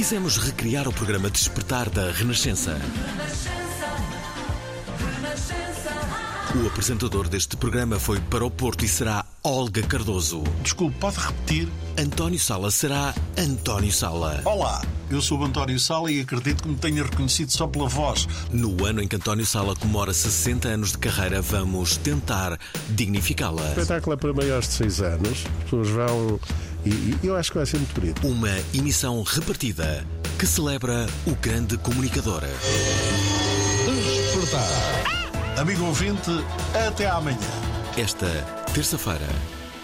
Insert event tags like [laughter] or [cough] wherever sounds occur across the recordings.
Quisemos recriar o programa Despertar da Renascença. O apresentador deste programa foi para o Porto e será Olga Cardoso. Desculpe, pode repetir? António Sala será António Sala. Olá, eu sou o António Sala e acredito que me tenha reconhecido só pela voz. No ano em que António Sala comemora 60 anos de carreira, vamos tentar dignificá-la. O espetáculo é para maiores de 6 anos, as pessoas vão e, e eu acho que vai ser muito bonito. Uma emissão repartida que celebra o grande comunicador. Amigo ouvinte, até amanhã. Esta terça-feira,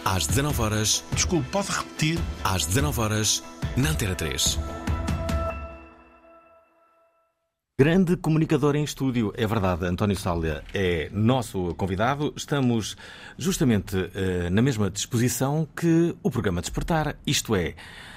às 19 horas, Desculpe, pode repetir? às 19 horas, na Antena 3. Grande comunicador em estúdio, é verdade. António Sália é nosso convidado. Estamos justamente eh, na mesma disposição que o programa Despertar. Isto é,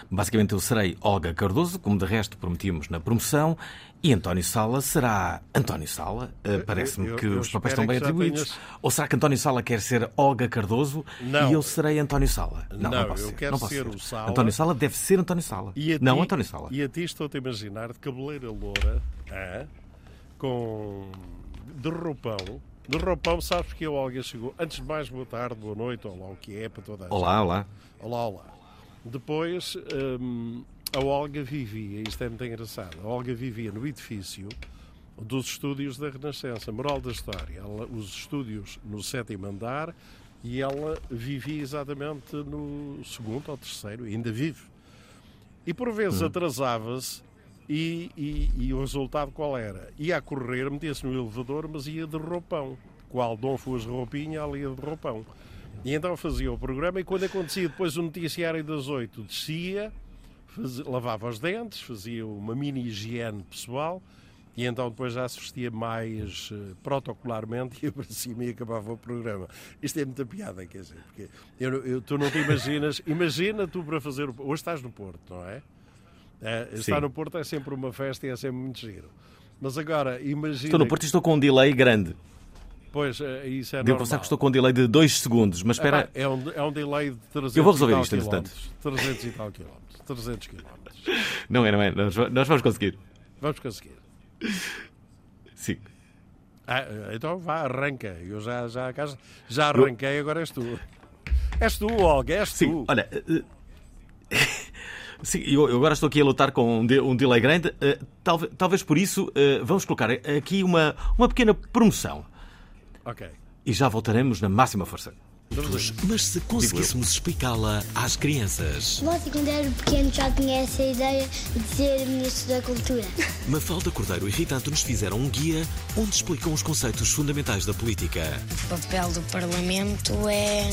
basicamente eu serei Olga Cardoso, como de resto prometimos na promoção, e António Sala será António Sala. Eh, Parece-me eu- que eu os papéis estão bem atribuídos. tenhas- Ou será que António Sala quer ser Olga Cardoso Não. e eu serei António Sala? Não, pode eu ser. quero não pode ser o Sala. António Sala deve ser António Sala. E não António Sala. E a ti estou-te a imaginar de cabeleira loura, com de roupão. De roupão, sabes que a Olga chegou. Antes de mais, boa tarde, boa noite, olá, o que é para toda a gente. Olá, olá. Olá, olá. Depois, hum, a Olga vivia, isto é muito engraçado, a Olga vivia no edifício dos estúdios da Renascença, moral da história. Ela- os estúdios no sétimo andar e ela vivia exatamente no segundo ou terceiro, ainda vive. E por vezes atrasava-se e, e- e o resultado qual era? Ia a correr, metia-se no elevador, mas ia de roupão. Qual Dom Fuas roupinha, ia de roupão. E então fazia o programa e quando acontecia depois o noticiário das oito, descia, fazia- lavava os dentes, fazia uma mini higiene pessoal e então depois já se vestia mais eh, protocolarmente, ia para cima e acabava o programa. Isto é muita piada, quer dizer, porque eu, eu- tu não te imaginas, [laughs] imagina tu para fazer, o- hoje estás no Porto, não é? É, estar Sim. no Porto é sempre uma festa e é sempre muito giro. Mas agora, imagina... Estou no Porto e estou com um delay grande. Pois, eh, isso é Devo normal. que estou com um delay de 2 segundos, mas espera. Epá, É um, é um delay de 300 Eu vou resolver isto, entretanto. quilómetros. 300 e tal quilómetros. 300 quilómetros. [laughs] Não é, não é. Nós, nós vamos conseguir. Vamos conseguir. Sim. Ah, então vá, arranca. Eu já, já, já, arranquei, agora és tu. És tu, Olga, és Sim, tu. olha. eh, [laughs] Sim, eu, agora estou aqui a lutar com um, de- delay grande. eh, talvez, talvez por isso eh, vamos colocar aqui uma, uma pequena promoção. Ok. E já voltaremos na máxima força. Mas se conseguíssemos explicá-la às crianças. Você, quando era pequeno, já tinha essa ideia de ser Ministro da Cultura. [laughs] Mafalda Cordeiro e Rita nos fizeram um guia onde explicam os conceitos fundamentais da política. O papel do Parlamento é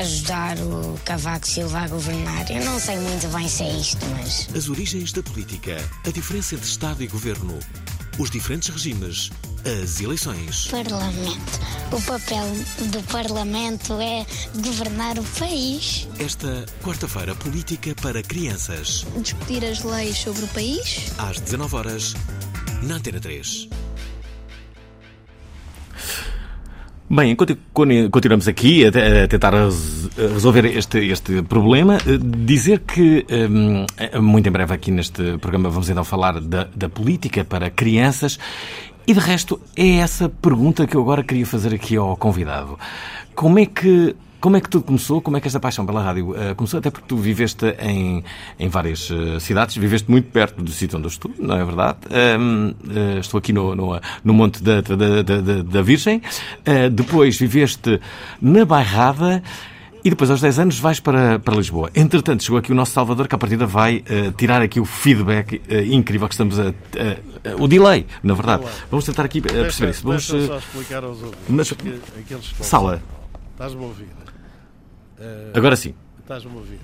ajudar o Cavaco Silva a governar. Eu não sei muito bem se é isto, mas As origens da política, a diferença entre Estado e Governo, os diferentes regimes, as eleições. Parlamento. O papel do Parlamento é governar o país. Esta quarta-feira, política para crianças, Discutir as leis sobre o país. às 19 horas na Antena 3. Bem, enquanto continuamos aqui a, te- a tentar resolver este, este problema, eh, dizer que hum, eh, muito em breve aqui neste programa vamos então falar da, da política para crianças e de resto é essa pergunta que eu agora queria fazer aqui ao convidado. Como é que Como é que tudo começou? Como é que esta paixão pela rádio uh, começou? Até porque tu viveste em, em várias uh, cidades, viveste muito perto do sítio onde eu estou, não é verdade? Uh, estou aqui no, no, no Monte da, da, da, da Virgem. depois viveste na Bairrada. E depois, aos 10 anos, vais para, para Lisboa. Entretanto, chegou aqui o nosso Salvador, que a partida vai uh, tirar aqui o feedback uh, incrível que estamos a. Uh, o delay, na verdade. Vamos tentar aqui perceber isso. Vamos só explicar aos outros. Mas, Sala. Estás-me a ouvir? Agora sim. Estás-me a ouvir,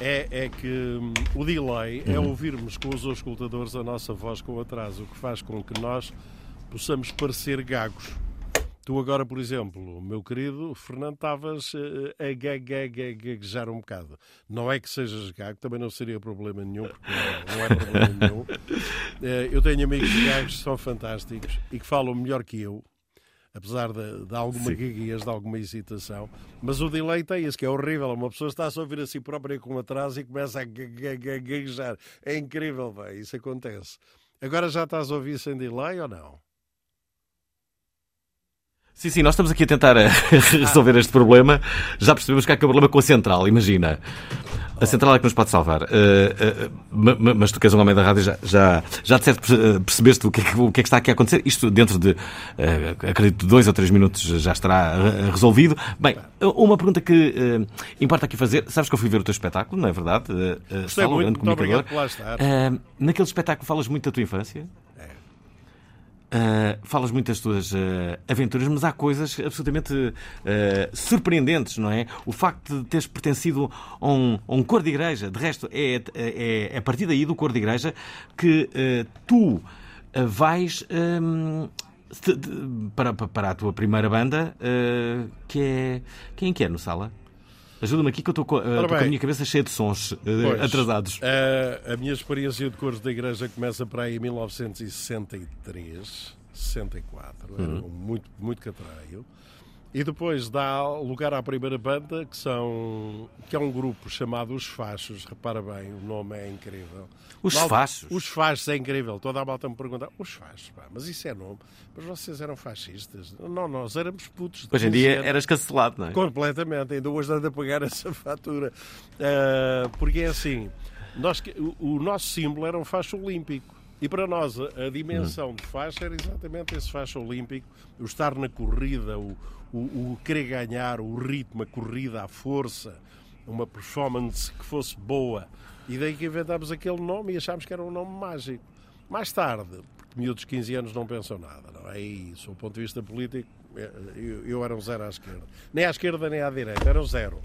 É, é que hum, o delay é uhum. é ouvirmos com os auscultadores a nossa voz com atraso, o que faz com que nós possamos parecer gagos. Tu agora, por exemplo, meu querido Fernando, estavas eh, a gaguejar um bocado. Não é que sejas gago, também não seria problema nenhum, porque não, é problema nenhum. [laughs] Eh, eu tenho amigos gagos que são fantásticos e que falam melhor que eu, apesar de, de alguma gaguez, de alguma hesitação. Mas o delay tem isso, que é horrível. Uma pessoa está a ouvir a si própria com atraso e começa a gaguejar. É incrível, bem, isso acontece. Agora já estás a ouvir sem delay ou não? Sim, sim, nós estamos aqui a tentar eh, [laughs] resolver este problema. Já percebemos que há aqui um problema com a central, imagina. A central é que nos pode salvar. Uh, uh, mas tu que és um homem da rádio, já, já, já de certo percebeste o que, é que, o que é que está aqui a acontecer. Isto dentro de, uh, acredito, dois ou três minutos já estará resolvido. Bem, uma pergunta que importa aqui fazer. Sabes que eu fui ver o teu espetáculo, não é verdade? Uh, Saulo, muito, grande comunicador. naquele espetáculo falas muito da tua infância? Uh, falas muito das tuas uh, aventuras, mas há coisas absolutamente uh, surpreendentes, não é? O facto de teres pertencido a um, a um cor de igreja, de resto, é, é, é a partir daí do cor de igreja que tu vais um, para, para a tua primeira banda, que é. Quem é que é no sala? Ajuda-me aqui que eu estou com, uh, com, a minha cabeça cheia de sons uh, atrasados. Uh, a minha experiência de cores da igreja começa para aí em 1963, 64. Uhum. muito, muito catraio. E depois dá lugar à primeira banda, que, são, que é um grupo chamado Os Fachos. Repara bem, o nome é incrível. Os malta, Fachos? Os Fachos é incrível. Toda a malta me pergunta, os Fachos, pá, mas isso é nome. Mas vocês eram fascistas? Não, nós éramos putos. Hoje em dia anos. eras cancelado, não é? Completamente. Ainda hoje ando a pagar essa fatura. Uh, porque é assim, nós, o, o nosso símbolo era um facho olímpico. E para nós a, dimensão de faixa era exatamente esse faixa olímpico, o estar na corrida, o, o, o querer ganhar, o ritmo, a corrida, a força, uma performance que fosse boa. E daí que inventámos aquele nome e achámos que era um nome mágico. Mais tarde, porque miúdos de 15 anos não pensam nada, não é? E, do ponto de vista político, é, eu, eu era um zero à esquerda. Nem à esquerda nem à direita, era um zero.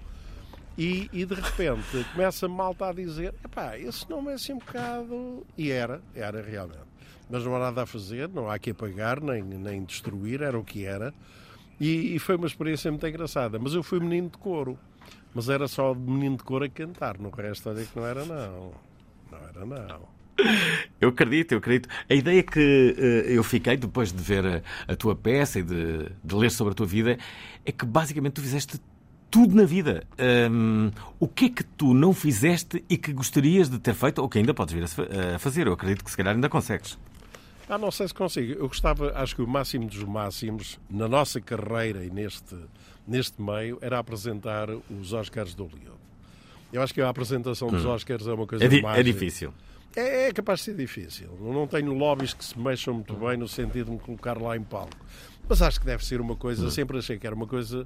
E, e de repente começa malta a dizer: pá, esse nome é assim um bocado. E era, era realmente. Mas não há nada a fazer, não há que apagar nem, nem destruir, era o que era. E, e, foi uma experiência muito engraçada. Mas eu fui menino de coro. Mas era só menino de coro a cantar. No resto, olha que não era, não. Não era, não. Eu acredito, eu acredito. A ideia que uh, eu fiquei depois de ver a, a tua peça e de, de, ler sobre a tua vida é que basicamente tu fizeste tudo na vida. Um, o que é que tu não fizeste e que gostarias de ter feito ou que ainda podes vir a, a fazer? Eu acredito que se calhar ainda consegues. Ah, não sei se consigo. Eu gostava, acho que o máximo dos máximos na nossa carreira e neste, neste meio era apresentar os Oscars do Hollywood. Eu acho que a apresentação dos hum. Oscars é uma coisa é, di mágica. é difícil. É, é, capaz de ser difícil. Não tenho lobbies que se mexam muito bem no sentido de me colocar lá em palco. Mas acho que deve ser uma coisa, hum. sempre achei que era uma coisa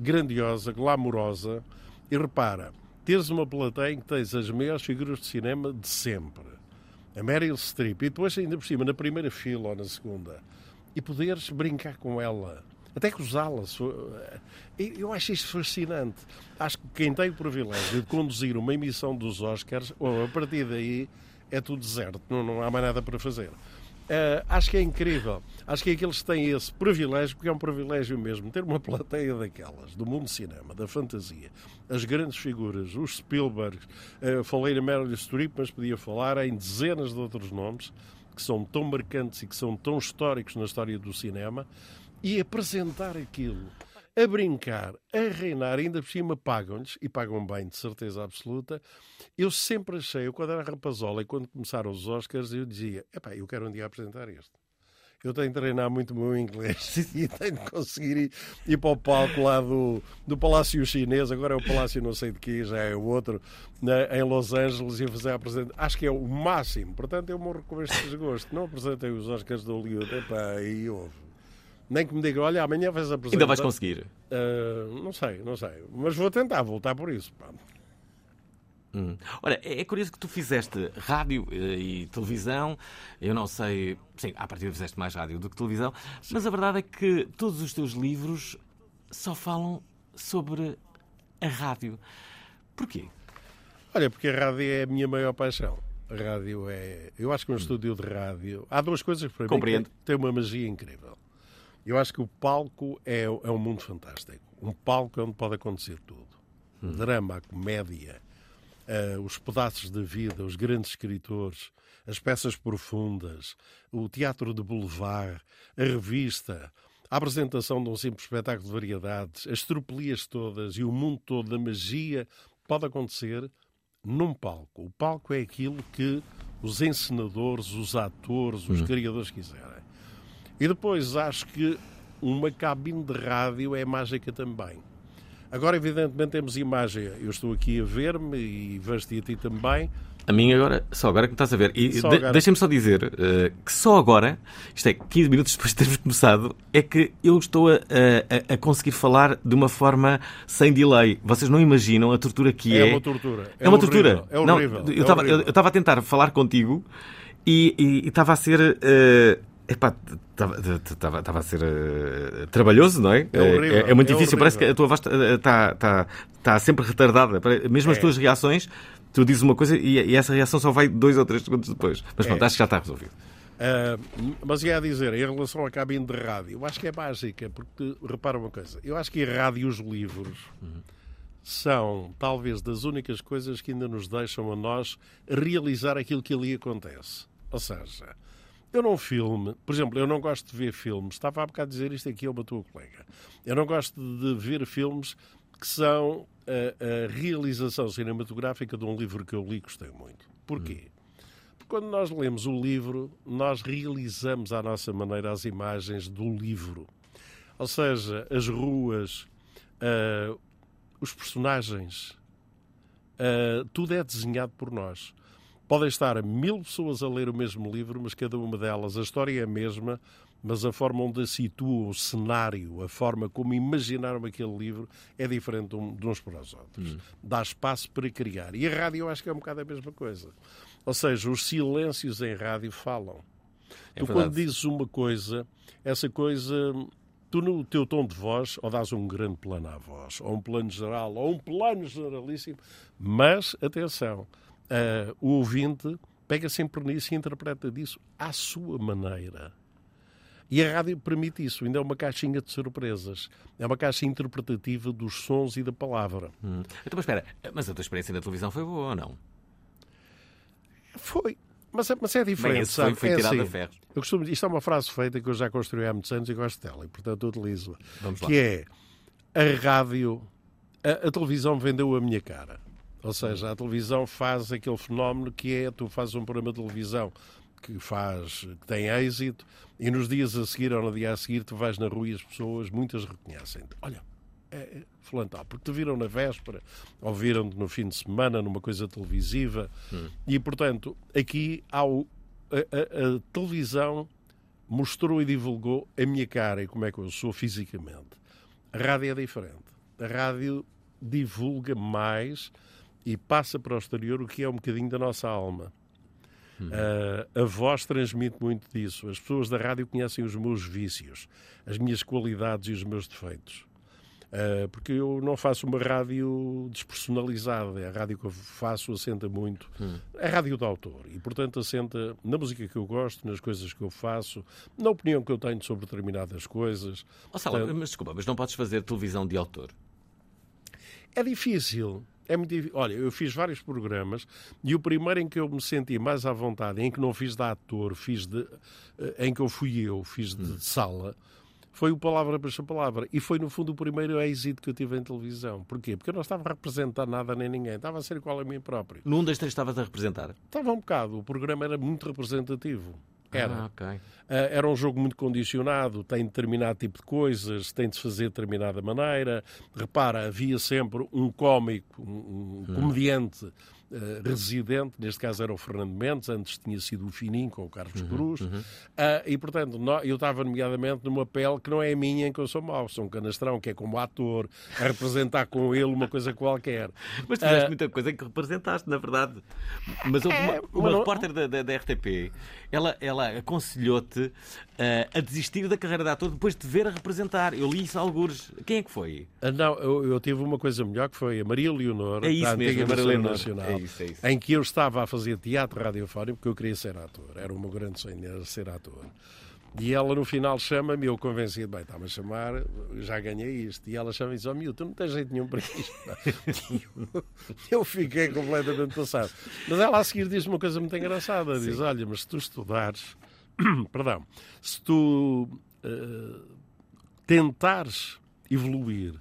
grandiosa, glamourosa. E repara, teres uma plateia em que tens as maiores figuras de cinema de sempre a Meryl Streep, e depois ainda por cima, na primeira fila ou na segunda, e poderes brincar com ela, até gozá-la. Eu acho isto fascinante. Acho que quem tem o privilégio de conduzir uma emissão dos Oscars, ou a partir daí é tudo deserto, não, não há mais nada para fazer. Uh, acho que é incrível. Acho que aqueles que têm esse privilégio, porque é um privilégio mesmo, ter uma plateia daquelas, do mundo do cinema, da fantasia, as grandes figuras, os Spielberg, uh, falei na Meryl Streep, mas podia falar em dezenas de outros nomes que são tão marcantes e que são tão históricos na história do cinema, e apresentar aquilo a brincar, a reinar, ainda por cima pagam-lhes, e pagam bem, de certeza absoluta. Eu sempre achei, eu quando era rapazola e quando começaram os Oscars, eu dizia, epá, eu quero um dia apresentar este. eu tenho de treinar muito o meu inglês [laughs] e tenho de conseguir ir, ir para o palco lá do, do Palácio Chinês, agora é o Palácio não sei de que, já é o outro, na, em Los Angeles e fazer a apresentação. Acho que é o máximo, portanto eu morro com este desgosto. Não apresentei os Oscars de Hollywood, epá, aí houve. Nem que me diga, olha, amanhã vais apresentar. Ainda vais conseguir? Uh, não sei, não sei. Mas vou tentar voltar por isso. Pá. Hum. Olha, é, é curioso que tu fizeste rádio eh, e televisão. Eu não sei. Sim, à partida fizeste mais rádio do que televisão. Sim. Mas a verdade é que todos os teus livros só falam sobre a rádio. Porquê? Olha, porque a rádio é a minha maior paixão. A rádio é. Eu acho que um hum. estúdio de rádio. Há duas coisas para Compreendo. mim que tem uma magia incrível. Eu acho que o palco é, é um mundo fantástico. Um palco é onde pode acontecer tudo. Hum. Drama, comédia, uh, os pedaços da vida, os grandes escritores, as peças profundas, o teatro de boulevard, a revista, a apresentação de um simples espetáculo de variedades, as tropelias todas e o mundo todo da magia pode acontecer num palco. O palco é aquilo que os encenadores, os atores, os uhum. criadores quiserem. E depois acho que uma cabine de rádio é mágica também. Agora, evidentemente, temos imagem. Eu estou aqui a ver-me e vejo-te a ti também. A mim agora, só agora que me estás a ver. E de, deixa-me só dizer uh, que só agora, isto é 15 minutos depois de termos começado, é que eu estou a, a, a, conseguir falar de uma forma sem delay. Vocês não imaginam a tortura que é. É uma tortura. É, é uma horrível. tortura. É horrível. Não, eu estava a tentar falar contigo e estava a ser. Uh, Epá, estava a ser uh, trabalhoso, não é? É, horrível, é, é muito é difícil, horrível. parece que a tua voz está tá, tá sempre retardada. Mesmo as é. tuas reações, tu dizes uma coisa e, e, essa reação só vai dois ou três segundos depois. Mas pronto, é. acho que já está resolvido. Uh, mas ia dizer, em relação à cabine de rádio, eu acho que é básica, porque repara uma coisa, eu acho que a rádio e os livros uhum. são talvez das únicas coisas que ainda nos deixam a nós realizar aquilo que ali acontece. Ou seja, eu não filme, por exemplo, eu não gosto de ver filmes. Estava há bocado a dizer isto aqui a uma tua colega. Eu não gosto de ver filmes que são a, a realização cinematográfica de um livro que eu li e gostei muito. Porquê? Porque quando nós lemos o livro, nós realizamos à nossa maneira as imagens do livro. Ou seja, as ruas, uh, os personagens, uh, tudo é desenhado por nós. Podem estar mil pessoas a ler o mesmo livro, mas cada uma delas, a história é a mesma, mas a forma onde a situam, o cenário, a forma como imaginaram aquele livro é diferente de uns para os outros. Hum. Dá espaço para criar. E a rádio eu acho que é um bocado a mesma coisa. Ou seja, os silêncios em rádio falam. É tu, verdade. quando dizes uma coisa, essa coisa tu no teu tom de voz ou dás um grande plano à voz, ou um plano geral, ou um plano generalíssimo, mas atenção, uh, o ouvinte pega sempre nisso e interpreta disso à sua maneira. E a rádio permite isso, ainda é uma caixinha de surpresas. É uma caixa interpretativa dos sons e da palavra. Hum. Então, mas espera, mas a tua experiência na televisão foi boa ou não? Foi. Mas é, mas é diferente, Bem, foi, foi é tirado assim, a ferro. Eu costumo, isto é uma frase feita que eu já construí há muitos anos e gosto dela, e portanto utilizo-a. Vamos lá. Que é, a rádio, a, a televisão vendeu a minha cara. Ou seja, a televisão faz aquele fenómeno que é tu fazes um programa de televisão que faz, que tem êxito, e nos dias a seguir ou no dia a seguir tu vais na rua e as pessoas, muitas reconhecem. Olha, é, é fulano tal, porque te viram na véspera, ou viram-te no fim de semana numa coisa televisiva, hum. e portanto, aqui há o, a, a, a televisão mostrou e divulgou a minha cara e como é que eu sou fisicamente. A rádio é diferente. A rádio divulga mais e passa para o exterior o que é um bocadinho da nossa alma. Uhum. Uh, a voz transmite muito disso. As pessoas da rádio conhecem os meus vícios, as minhas qualidades e os meus defeitos. Uh, porque eu não faço uma rádio despersonalizada. A rádio que eu faço assenta muito. Hum. É rádio de autor. E, portanto, assenta na música que eu gosto, nas coisas que eu faço, na opinião que eu tenho sobre determinadas coisas. Oh, Sala, portanto, mas desculpa, mas não podes fazer televisão de autor? É difícil. É muito. Olha, eu fiz vários programas e o primeiro em que eu me senti mais à vontade, em que não fiz de ator, fiz de, eh, em que eu fui eu, fiz de hum. sala, foi o Palavra para Palavra. E foi, no fundo, o primeiro êxito que eu tive em televisão. Porquê? Porque eu não estava a representar nada nem ninguém. Estava a ser igual a mim próprio. Num das três estavas a representar? Estava um bocado. O programa era muito representativo. Era. Ah, ok. Uh, era um jogo muito condicionado, tem determinado tipo de coisas, tem de se fazer de determinada maneira. Repara, havia sempre um cómico, um, um comediante uh, residente, neste caso era o Fernando Mendes, antes tinha sido o Fininho com o Carlos Cruz, Uh, e portanto no- eu estava nomeadamente numa pele que não é a minha em que eu sou mau, sou um canastrão que é como ator, a representar com ele uma coisa qualquer. Mas tiveste Ah, muita coisa que representaste, na verdade. Mas houve É, uma, uma não- repórter da, da- da RTP, ela, ela aconselhou-te ah, a desistir da carreira de ator depois de te ver a representar. Eu li isso a algures. Quem é que foi? Não, eu, eu tive uma coisa melhor que foi a Maria Leonor, É isso da mesmo, antiga a Maria Leonor. Nacional, É isso, é isso. em que eu estava a fazer teatro radiofónico porque eu queria ser ator. Era o meu grande sonho, era ser ator. E ela no final chama-me, eu convencido, bem, está-me a chamar, já ganhei isto. E ela chama-me e diz: oh, tu não tens jeito nenhum para isto. Eu, [laughs] eu fiquei completamente passado. Mas ela a seguir diz uma coisa muito engraçada: diz, olha, mas se tu estudares, [clears throat] perdão, se tu eh, tentares evoluir,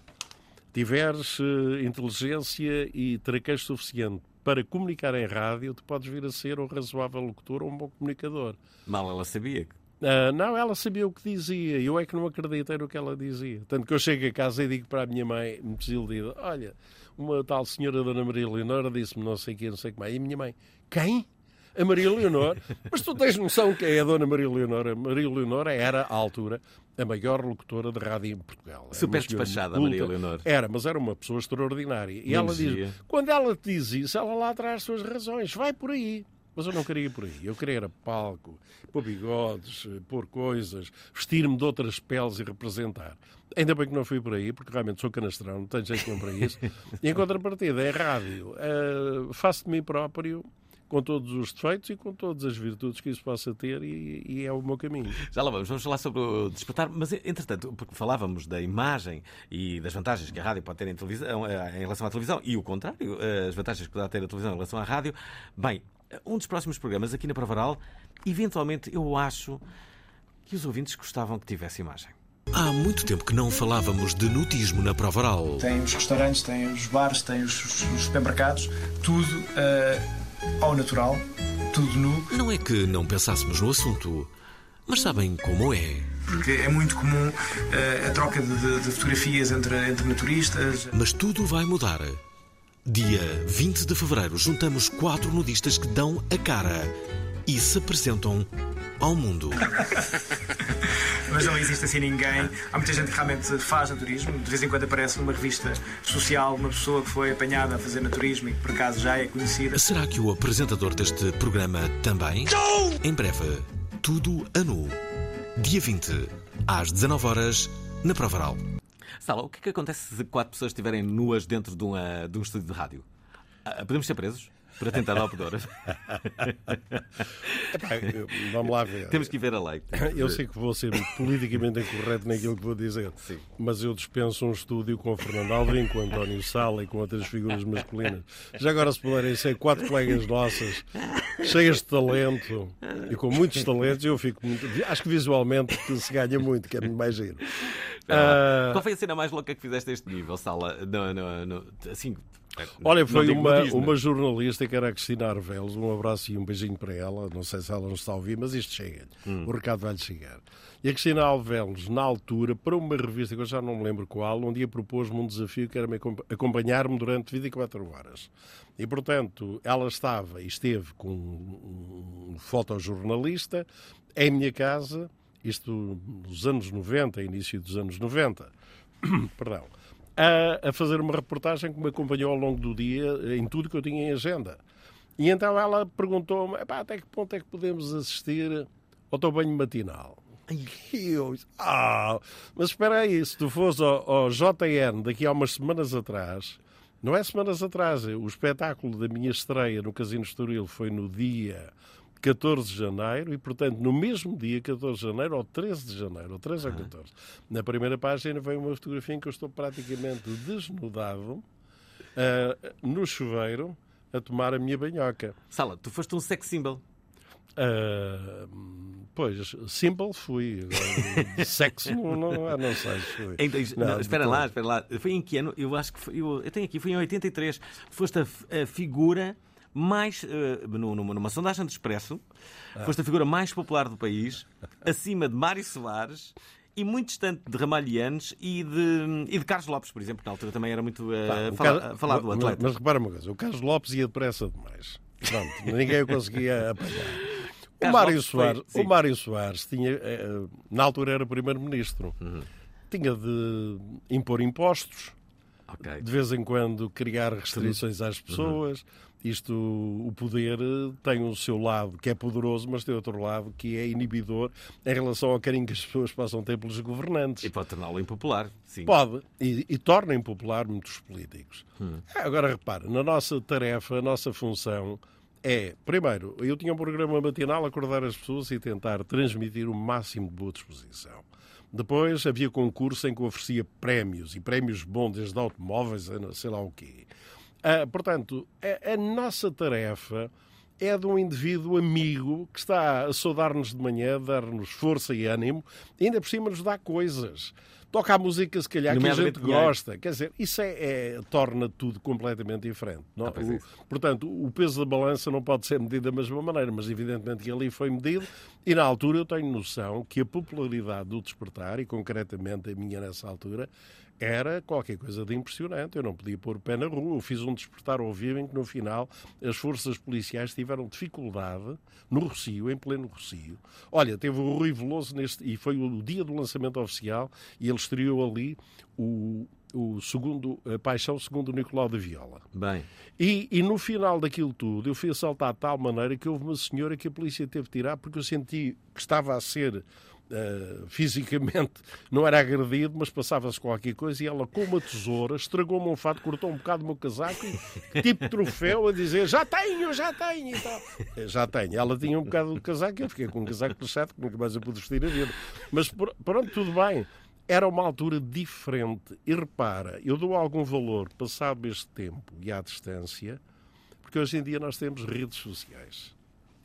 tiveres eh, inteligência e traquejo suficiente para comunicar em rádio, tu podes vir a ser um razoável locutor ou um bom comunicador. Mal ela sabia. que- Ah, não, ela sabia o que dizia. Eu é que não acreditei no que ela dizia. Tanto que eu chego a casa e digo para a minha mãe, me desiludida, olha, uma tal senhora Dona Maria Leonor disse-me não sei o que, não sei o que mais. E a minha mãe, quem? A Maria Leonor? Mas tu tens noção que é a Dona Maria Leonor? A Maria Leonor era, à altura, a maior locutora de rádio em Portugal. Super despachada. Maria Leonor. Era, mas era uma pessoa extraordinária. E ela dizia. diz, quando ela te diz isso, ela lá traz as suas razões. Vai por aí. Mas eu não queria ir por aí. Eu queria ir a palco, pôr bigodes, pôr coisas, vestir-me de outras peles e representar. Ainda bem que não fui por aí, porque realmente sou canastrão, não tenho jeito nenhum para isso. E [laughs] em contrapartida, é rádio. eh, faço de mim próprio, com todos os defeitos e com todas as virtudes que isso possa ter, e, e é o meu caminho. Já lá vamos, vamos falar sobre o despertar, mas entretanto, porque falávamos da imagem e das vantagens que a rádio pode ter em, televisão, eh, em relação à televisão e o contrário, eh, as vantagens que poderá ter a televisão em relação à rádio. Bem, um dos próximos programas aqui na Provaral, eventualmente eu acho que os ouvintes gostavam que tivesse imagem. Há muito tempo que não falávamos de nutismo na prova oral. Tem os restaurantes, tem os bares, tem os, os- os supermercados, tudo eh, ao natural, tudo nu, Não é que não pensássemos no assunto, mas sabem como é. porque é muito comum eh, a troca de, de- de fotografias entre, entre naturistas. Mas tudo vai mudar. Dia 20 de fevereiro, juntamos quatro nudistas que dão a cara e se apresentam ao mundo. [laughs] Mas não existe assim ninguém. Há muita gente que realmente faz naturismo. De vez em quando aparece numa revista social uma pessoa que foi apanhada a fazer naturismo e que por acaso já é conhecida. Será que o apresentador deste programa também? Em breve, tudo a nu. Dia 20, às 19 horas, na Provaral. Sala, o que é que acontece se quatro pessoas estiverem nuas dentro de, uma, de um estúdio de rádio? Ah, Podemos ser presos? Para tentar. [laughs] Epá, eu- vamos lá ver. Temos que ir ver a lei. Eu sei que vou ser politicamente incorreto naquilo que vou dizer, Sim. mas eu dispenso um estúdio com o Fernando Alvim, com o António Sala e com outras figuras masculinas. Já agora, se puderem ser quatro colegas nossas, cheias de talento e com muitos talentos, eu fico muito. Acho que visualmente que se ganha muito, que é mais giro. Ah, Qual foi a cena mais louca que fizeste a este nível, Sala? No, no, no- assim, Olha, não foi uma, nudismo. uma jornalista que era a Cristina Arvelos. Um abraço e um beijinho para ela. Não sei se ela nos está a ouvir, mas isto chega. Hum. O recado vai-lhe chegar. E a Cristina Alvelos, na altura, para uma revista que eu já não me lembro qual, um dia propôs-me um desafio que era me acompa- acompanhar-me durante 24 horas. E, portanto, ela estava e esteve com um, um fotojornalista em minha casa, isto nos anos 90, início dos anos 90. [coughs] Perdão a, a fazer uma reportagem que me acompanhou ao longo do dia em tudo que eu tinha em agenda. E então ela perguntou-me "Epá, até que ponto é que podemos assistir ao teu banho matinal. E eu ah, mas espera aí, se tu fores ao, ao JN daqui a umas semanas atrás, não é semanas atrás, o espetáculo da minha estreia no Casino Estoril foi no dia 14 de janeiro e, portanto, no mesmo dia, 14 de janeiro, ou 13 de janeiro, ou 13 ou 14, na primeira página vem uma fotografia em que eu estou praticamente desnudado ah, no chuveiro a tomar a minha banhoca. Sala, tu foste um sex symbol. Ah, pois, simple fui. De [laughs] sexo, não, não, não sei. Em dois- Não, não, espera lá, espera lá. Foi em que ano? Eu acho que foi, eu, eu tenho aqui, foi em 83. Foste a, a figura mais, uh, numa, sondagem de Expresso, ah. foste a figura mais popular do país, [laughs] acima de Mário Soares e muito distante de Ramalhianes e de, e de Carlos Lopes, por exemplo, que na altura também era muito uh, fala, Carlos, falado do atleta. Mas, mas repara uma coisa, o Carlos Lopes ia depressa demais. Pronto, [laughs] ninguém o conseguia apanhar. O Mário, Soares, foi, o Mário Soares tinha, eh, na altura era primeiro-ministro, uhum. tinha de impor impostos, okay. de vez em quando criar restrições às pessoas. Uhum. Isto, o poder tem o seu lado que é poderoso, mas tem outro lado que é inibidor em relação ao carinho que as pessoas possam ter pelos governantes. E pode torná-lo impopular, sim. Pode, e, e torna impopular muitos políticos. Hum. Agora, repare, na nossa tarefa, a nossa função é, primeiro, eu tinha um programa matinal acordar as pessoas e tentar transmitir o máximo de boa disposição. Depois havia concurso em que oferecia prémios, e prémios bons, desde automóveis a sei lá o quê. Ah, portanto, a, a, nossa tarefa é de um indivíduo amigo que está a saudar-nos de manhã, dar-nos força e ânimo, e ainda por cima nos dá coisas toca a música, se calhar, que a gente gosta. Quer dizer, isso é, é torna tudo completamente diferente. Não? Ah, o, portanto, o peso da balança não pode ser medido da mesma maneira, mas evidentemente que ali foi medido e na altura eu tenho noção que a popularidade do despertar, e concretamente a minha nessa altura, era qualquer coisa de impressionante. Eu não podia pôr o pé na rua. Eu fiz um despertar ao vivo em que, no final, as forças policiais tiveram dificuldade no Rocio, em pleno Rocio. Olha, teve o Rui Veloso neste, e foi o dia do lançamento oficial, e ele estreou ali o, o segundo, a Paixão segundo Nicolau da Viola. Bem. E, e no final daquilo tudo, eu fui assaltar de tal maneira que houve uma senhora que a polícia teve de tirar porque eu senti que estava a ser Uh, fisicamente [laughs] não era agredido, mas passava-se qualquer coisa e ela, com uma tesoura, estragou-me um fato, cortou um bocado o meu casaco, tipo troféu, a dizer já tenho, já tenho e tal. Eh, já tenho. Ela tinha um bocado do casaco, eu fiquei com um casaco lixado, que nunca mais eu pude vestir a vida. Mas pronto, tudo bem. Era uma altura diferente. E repara, eu dou algum valor, passado este tempo e à distância, porque hoje em dia nós temos redes sociais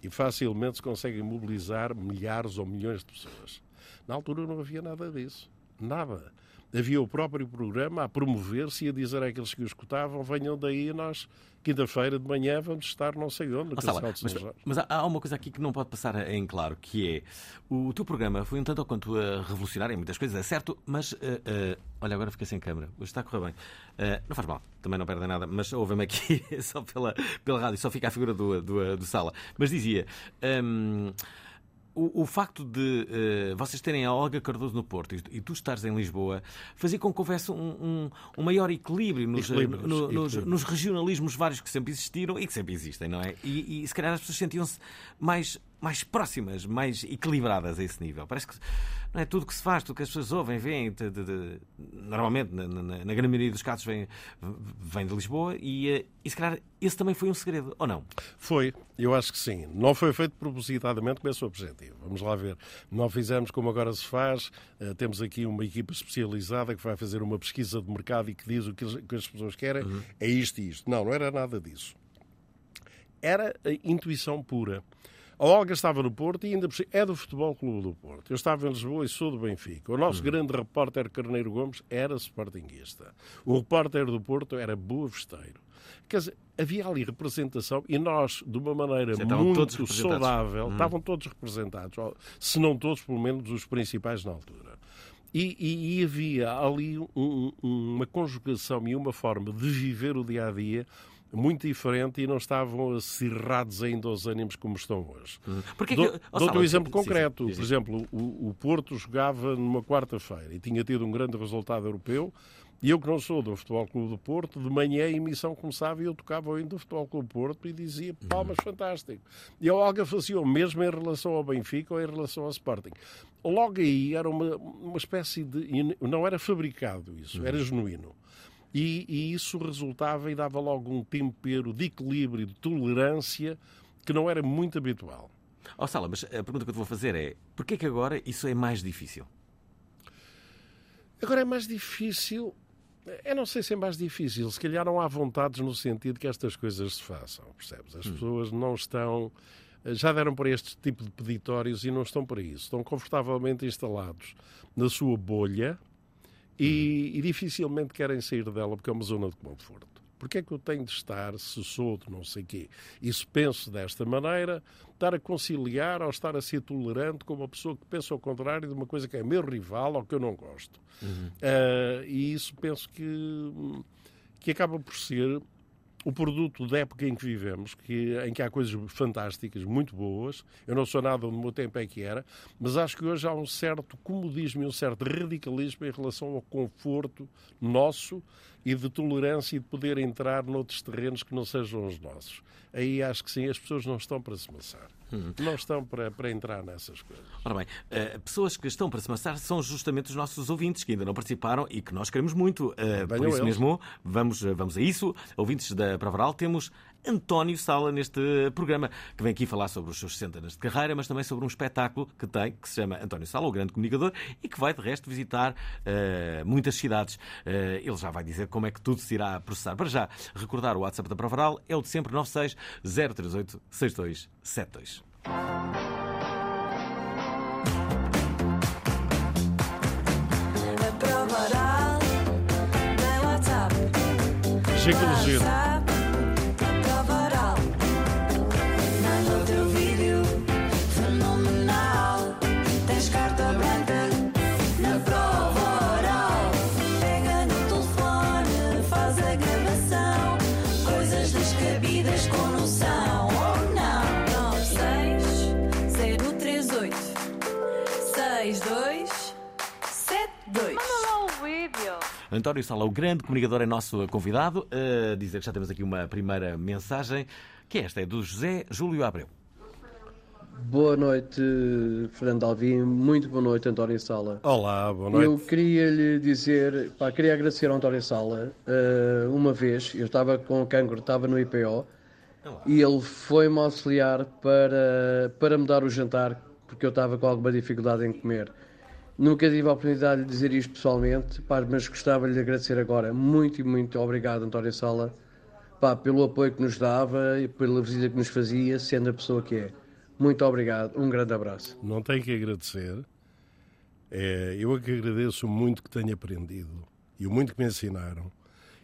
e facilmente se conseguem mobilizar milhares ou milhões de pessoas. Na altura não havia nada disso. Nada. Havia o próprio programa a promover-se e a dizer àqueles que o escutavam: venham daí, nós, quinta-feira de manhã, vamos estar não sei onde. Oh, mas, mas, há uma coisa aqui que não pode passar em claro: que é o teu programa foi um tanto ou quanto uh, revolucionário em muitas coisas, é certo, mas uh, uh, olha, agora fiquei sem câmara, hoje está a correr bem. não faz mal, também não perde nada, mas ouvem-me aqui [laughs] só pela, pela rádio, só fica a figura do, do, do sala. Mas dizia. Um, o, o, facto de uh, vocês terem a Olga Cardoso no Porto e, e, tu estares em Lisboa fazia com que houvesse um, um, um maior equilíbrio, nos, equilíbrios, no, nos, nos, regionalismos vários que sempre existiram e que sempre existem, não é? E, e se calhar as pessoas sentiam-se mais, mais próximas, mais equilibradas a esse nível. Parece que não é tudo que se faz, tudo que as pessoas ouvem, vêm, de, de, de, normalmente, na, na, na, grande maioria dos casos, vem, vem de Lisboa e, eh, e se calhar esse também foi um segredo, ou não? Foi, eu acho que sim. Não foi feito propositadamente com esse objetivo. Vamos lá ver. Não fizemos como agora se faz. Uh, temos aqui uma equipa especializada que vai fazer uma pesquisa de mercado e que diz o que as, que as pessoas querem. Uhum. É isto e isto. Não, não era nada disso. Era a intuição pura. A Olga estava no Porto e ainda é do Futebol Clube do Porto. Eu estava em Lisboa e sou do Benfica. O nosso uhum. grande repórter Carneiro Gomes era sportinguista. O repórter do Porto era boa vesteiro. Quer dizer, havia ali representação e nós, de uma maneira muito saudável, uhum. estavam todos representados, se não todos, pelo menos os principais na altura. E, e, e havia ali um, uma conjugação e uma forma de viver o dia a dia muito diferente e não estavam acirrados ainda aos ânimos como estão hoje. Hum. Porque Dou, oh, dou um exemplo concreto. Sim, sim. Por exemplo, o, o Porto jogava numa quarta-feira e tinha tido um grande resultado europeu. E eu que não sou do Futebol Clube do Porto, de manhã a emissão começava e eu tocava o hino do Futebol Clube do Porto e dizia palmas, uhum. fantástico. E a Olga fazia o mesmo em relação ao Benfica ou em relação ao Sporting. Logo aí era uma, uma espécie de... Não era fabricado isso, uhum. era genuíno. E, e isso resultava e dava logo um tempero de equilíbrio, de tolerância, que não era muito habitual. Ó oh, Sala, mas a pergunta que eu te vou fazer é: porquê que agora isso é mais difícil? Agora é mais difícil. Eu não sei se é mais difícil. Se calhar não há vontades no sentido que estas coisas se façam, percebes? As hum. pessoas não estão. Já deram para este tipo de peditórios e não estão para isso. Estão confortavelmente instalados na sua bolha, e, e, dificilmente querem sair dela porque é uma zona de conforto. Porque é que eu tenho de estar, se sou de não sei quê, e se penso desta maneira, estar a conciliar ou estar a ser tolerante com uma pessoa que pensa ao contrário de uma coisa que é meu rival ou que eu não gosto. Uhum. Uh, e isso penso que, que acaba por ser o produto da época em que vivemos, que, em que há coisas fantásticas, muito boas. Eu não sou nada do meu tempo é que era, mas acho que hoje há um certo comodismo e um certo radicalismo em relação ao conforto nosso e de tolerância e de poder entrar noutros terrenos que não sejam os nossos. Aí acho que sim, as pessoas não estão para se maçar. Hum. Não estão para, para entrar nessas coisas. Ora bem, uh, pessoas que estão para se maçar são justamente os nossos ouvintes que ainda não participaram e que nós queremos muito. Uh, por isso eles. mesmo, vamos, vamos a isso. Ouvintes da Pravaral, temos António Sala neste programa, que vem aqui falar sobre os seus 60 anos de carreira, mas também sobre um espetáculo que tem, que se chama António Sala, o grande comunicador, e que vai, de resto, visitar uh, muitas cidades. Uh, ele já vai dizer como é que tudo se irá processar. Para já, recordar o WhatsApp da Provaral é o de sempre 96 038 6272. Chico Giro. António Sala, o grande comunicador, é nosso convidado. Uh, dizer que já temos aqui uma primeira mensagem, que esta é do José Júlio Abreu. Boa noite, Fernando Alvim. Muito boa noite, António Sala. Olá, boa noite. Eu queria lhe dizer, pá, queria agradecer ao António Sala. Uh, uma vez, eu estava com o cancro, estava no IPO, Olá. e ele foi-me auxiliar para, para me dar o jantar, porque eu estava com alguma dificuldade em comer. Nunca tive a oportunidade de dizer isto pessoalmente, pá, mas gostava de lhe agradecer agora. Muito e muito obrigado, António Sala, pá, pelo apoio que nos dava e pela visita que nos fazia, sendo a pessoa que é. Muito obrigado, um grande abraço. Não tenho que agradecer. É, eu é que agradeço muito que tenho aprendido e o muito que me ensinaram.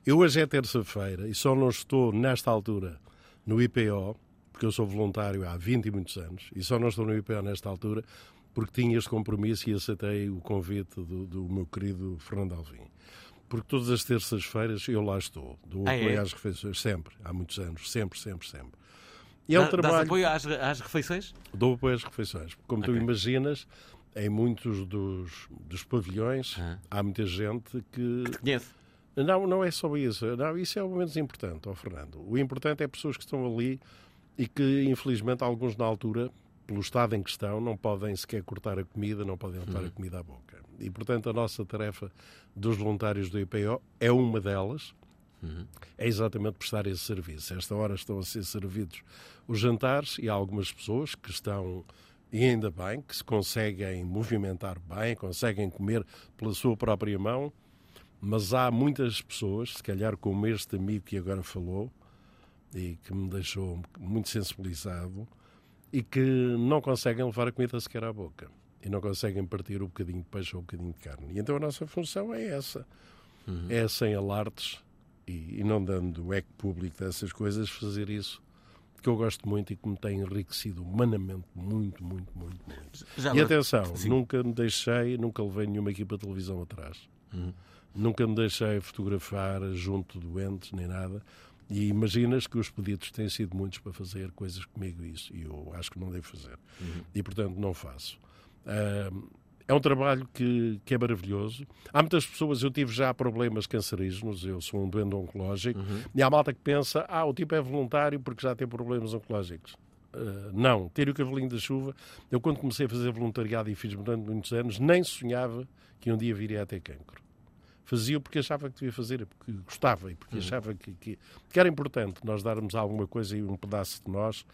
Eu hoje é terça-feira e só não estou nesta altura no IPO, porque eu sou voluntário há 20 e muitos anos, e só não estou no IPO nesta altura porque tinha este compromisso e aceitei o convite do, do meu querido Fernando Alvim. Porque todas as terças-feiras eu lá estou, dou ah, apoio é? às refeições, sempre, há muitos anos, sempre, sempre, sempre. E é um Dá, trabalho. apoio às, às refeições? Dou apoio às refeições. Como okay. tu imaginas, em muitos dos, dos pavilhões ah. há muita gente que. Que te conhece. Não, não é só isso. Não, isso é o menos importante, ó Fernando. O importante é pessoas que estão ali e que, infelizmente, alguns na altura pelo estado em questão, não podem sequer cortar a comida, não podem levar uhum. a comida à boca. E, portanto, a nossa tarefa dos voluntários do IPO é uma delas, uhum. é exatamente prestar esse serviço. esta hora estão a ser servidos os jantares e há algumas pessoas que estão, e ainda bem, que se conseguem movimentar bem, conseguem comer pela sua própria mão, mas há muitas pessoas, se calhar como este amigo que agora falou, e que me deixou muito sensibilizado, e que não conseguem levar a comida sequer à boca e não conseguem partir o um bocadinho de peixe ou um bocadinho de carne. E então a nossa função é essa: uhum. é sem alardes e, e, não dando eco público dessas coisas, fazer isso que eu gosto muito e que me tem enriquecido humanamente muito, muito, muito, muito. Já e atenção, Sim. nunca me deixei, nunca levei nenhuma equipa de televisão atrás. Uhum. Nunca me deixei fotografar junto de doentes nem nada. E imaginas que os pedidos têm sido muitos para fazer coisas comigo isso, e eu acho que não devo fazer. Uhum. E, portanto, não faço. Uh, é um trabalho que, que é maravilhoso. Há muitas pessoas, eu tive já problemas cancerígenos, eu sou um doente oncológico, uhum. e há malta que pensa, ah, o tipo é voluntário porque já tem problemas oncológicos. Uh, não, ter o cavalinho da chuva. Eu, quando comecei a fazer voluntariado e fiz durante muitos anos, nem sonhava que um dia viria a ter cancro fazia porque achava que devia fazer, porque gostava e porque uhum. achava que, que, que, era importante nós darmos alguma coisa e um pedaço de nós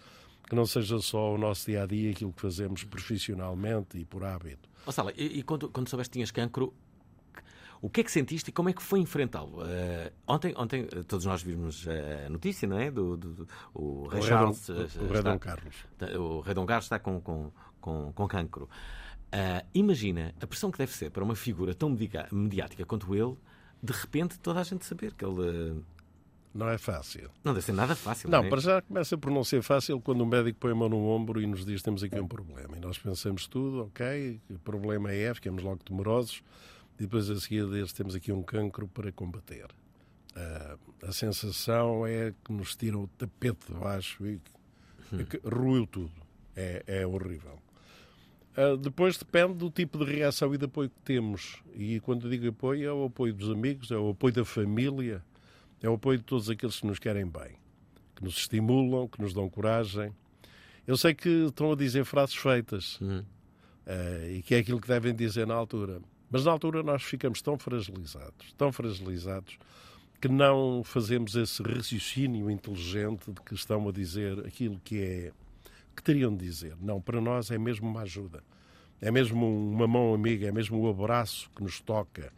que não seja só o nosso dia a dia, aquilo que fazemos profissionalmente e por hábito. Oh, Sala, e, e quando, quando soubeste que tinhas cancro, o que é que sentiste e como é que foi enfrentá-lo? Uh, ontem, ontem eh, todos nós vimos a notícia, não é? Do, do, do o Rei Charles. Rei Dom, o, Rei Dom Carlos. O Rei Dom Carlos está com, com, com, com cancro. Uh, imagina a pressão que deve ser para uma figura tão mediática quanto ele, de repente toda a gente saber que ele. Não é fácil. Não deve ser nada fácil. Não, é? para já começa por não ser fácil quando o médico põe a mão no ombro e nos diz temos aqui um problema. E nós pensamos tudo, ok, o problema é, ficamos logo temerosos, e depois a seguir diz temos aqui um cancro para combater. Uh, a sensação é que nos tiram o tapete de baixo e que ruiu tudo. É, é horrível. Uh, depois depende do tipo de reação e de apoio que temos. E quando digo apoio, é o apoio dos amigos, é o apoio da família, é o apoio de todos aqueles que nos querem bem, que nos estimulam, que nos dão coragem. Eu sei que estão a dizer frases feitas Uhum. uh, e que é aquilo que devem dizer na altura. Mas na altura nós ficamos tão fragilizados, tão fragilizados, que não fazemos esse raciocínio inteligente de que estão a dizer aquilo que é que teriam de dizer. Não, para nós é mesmo uma ajuda. É mesmo uma mão amiga, é mesmo o abraço que nos toca.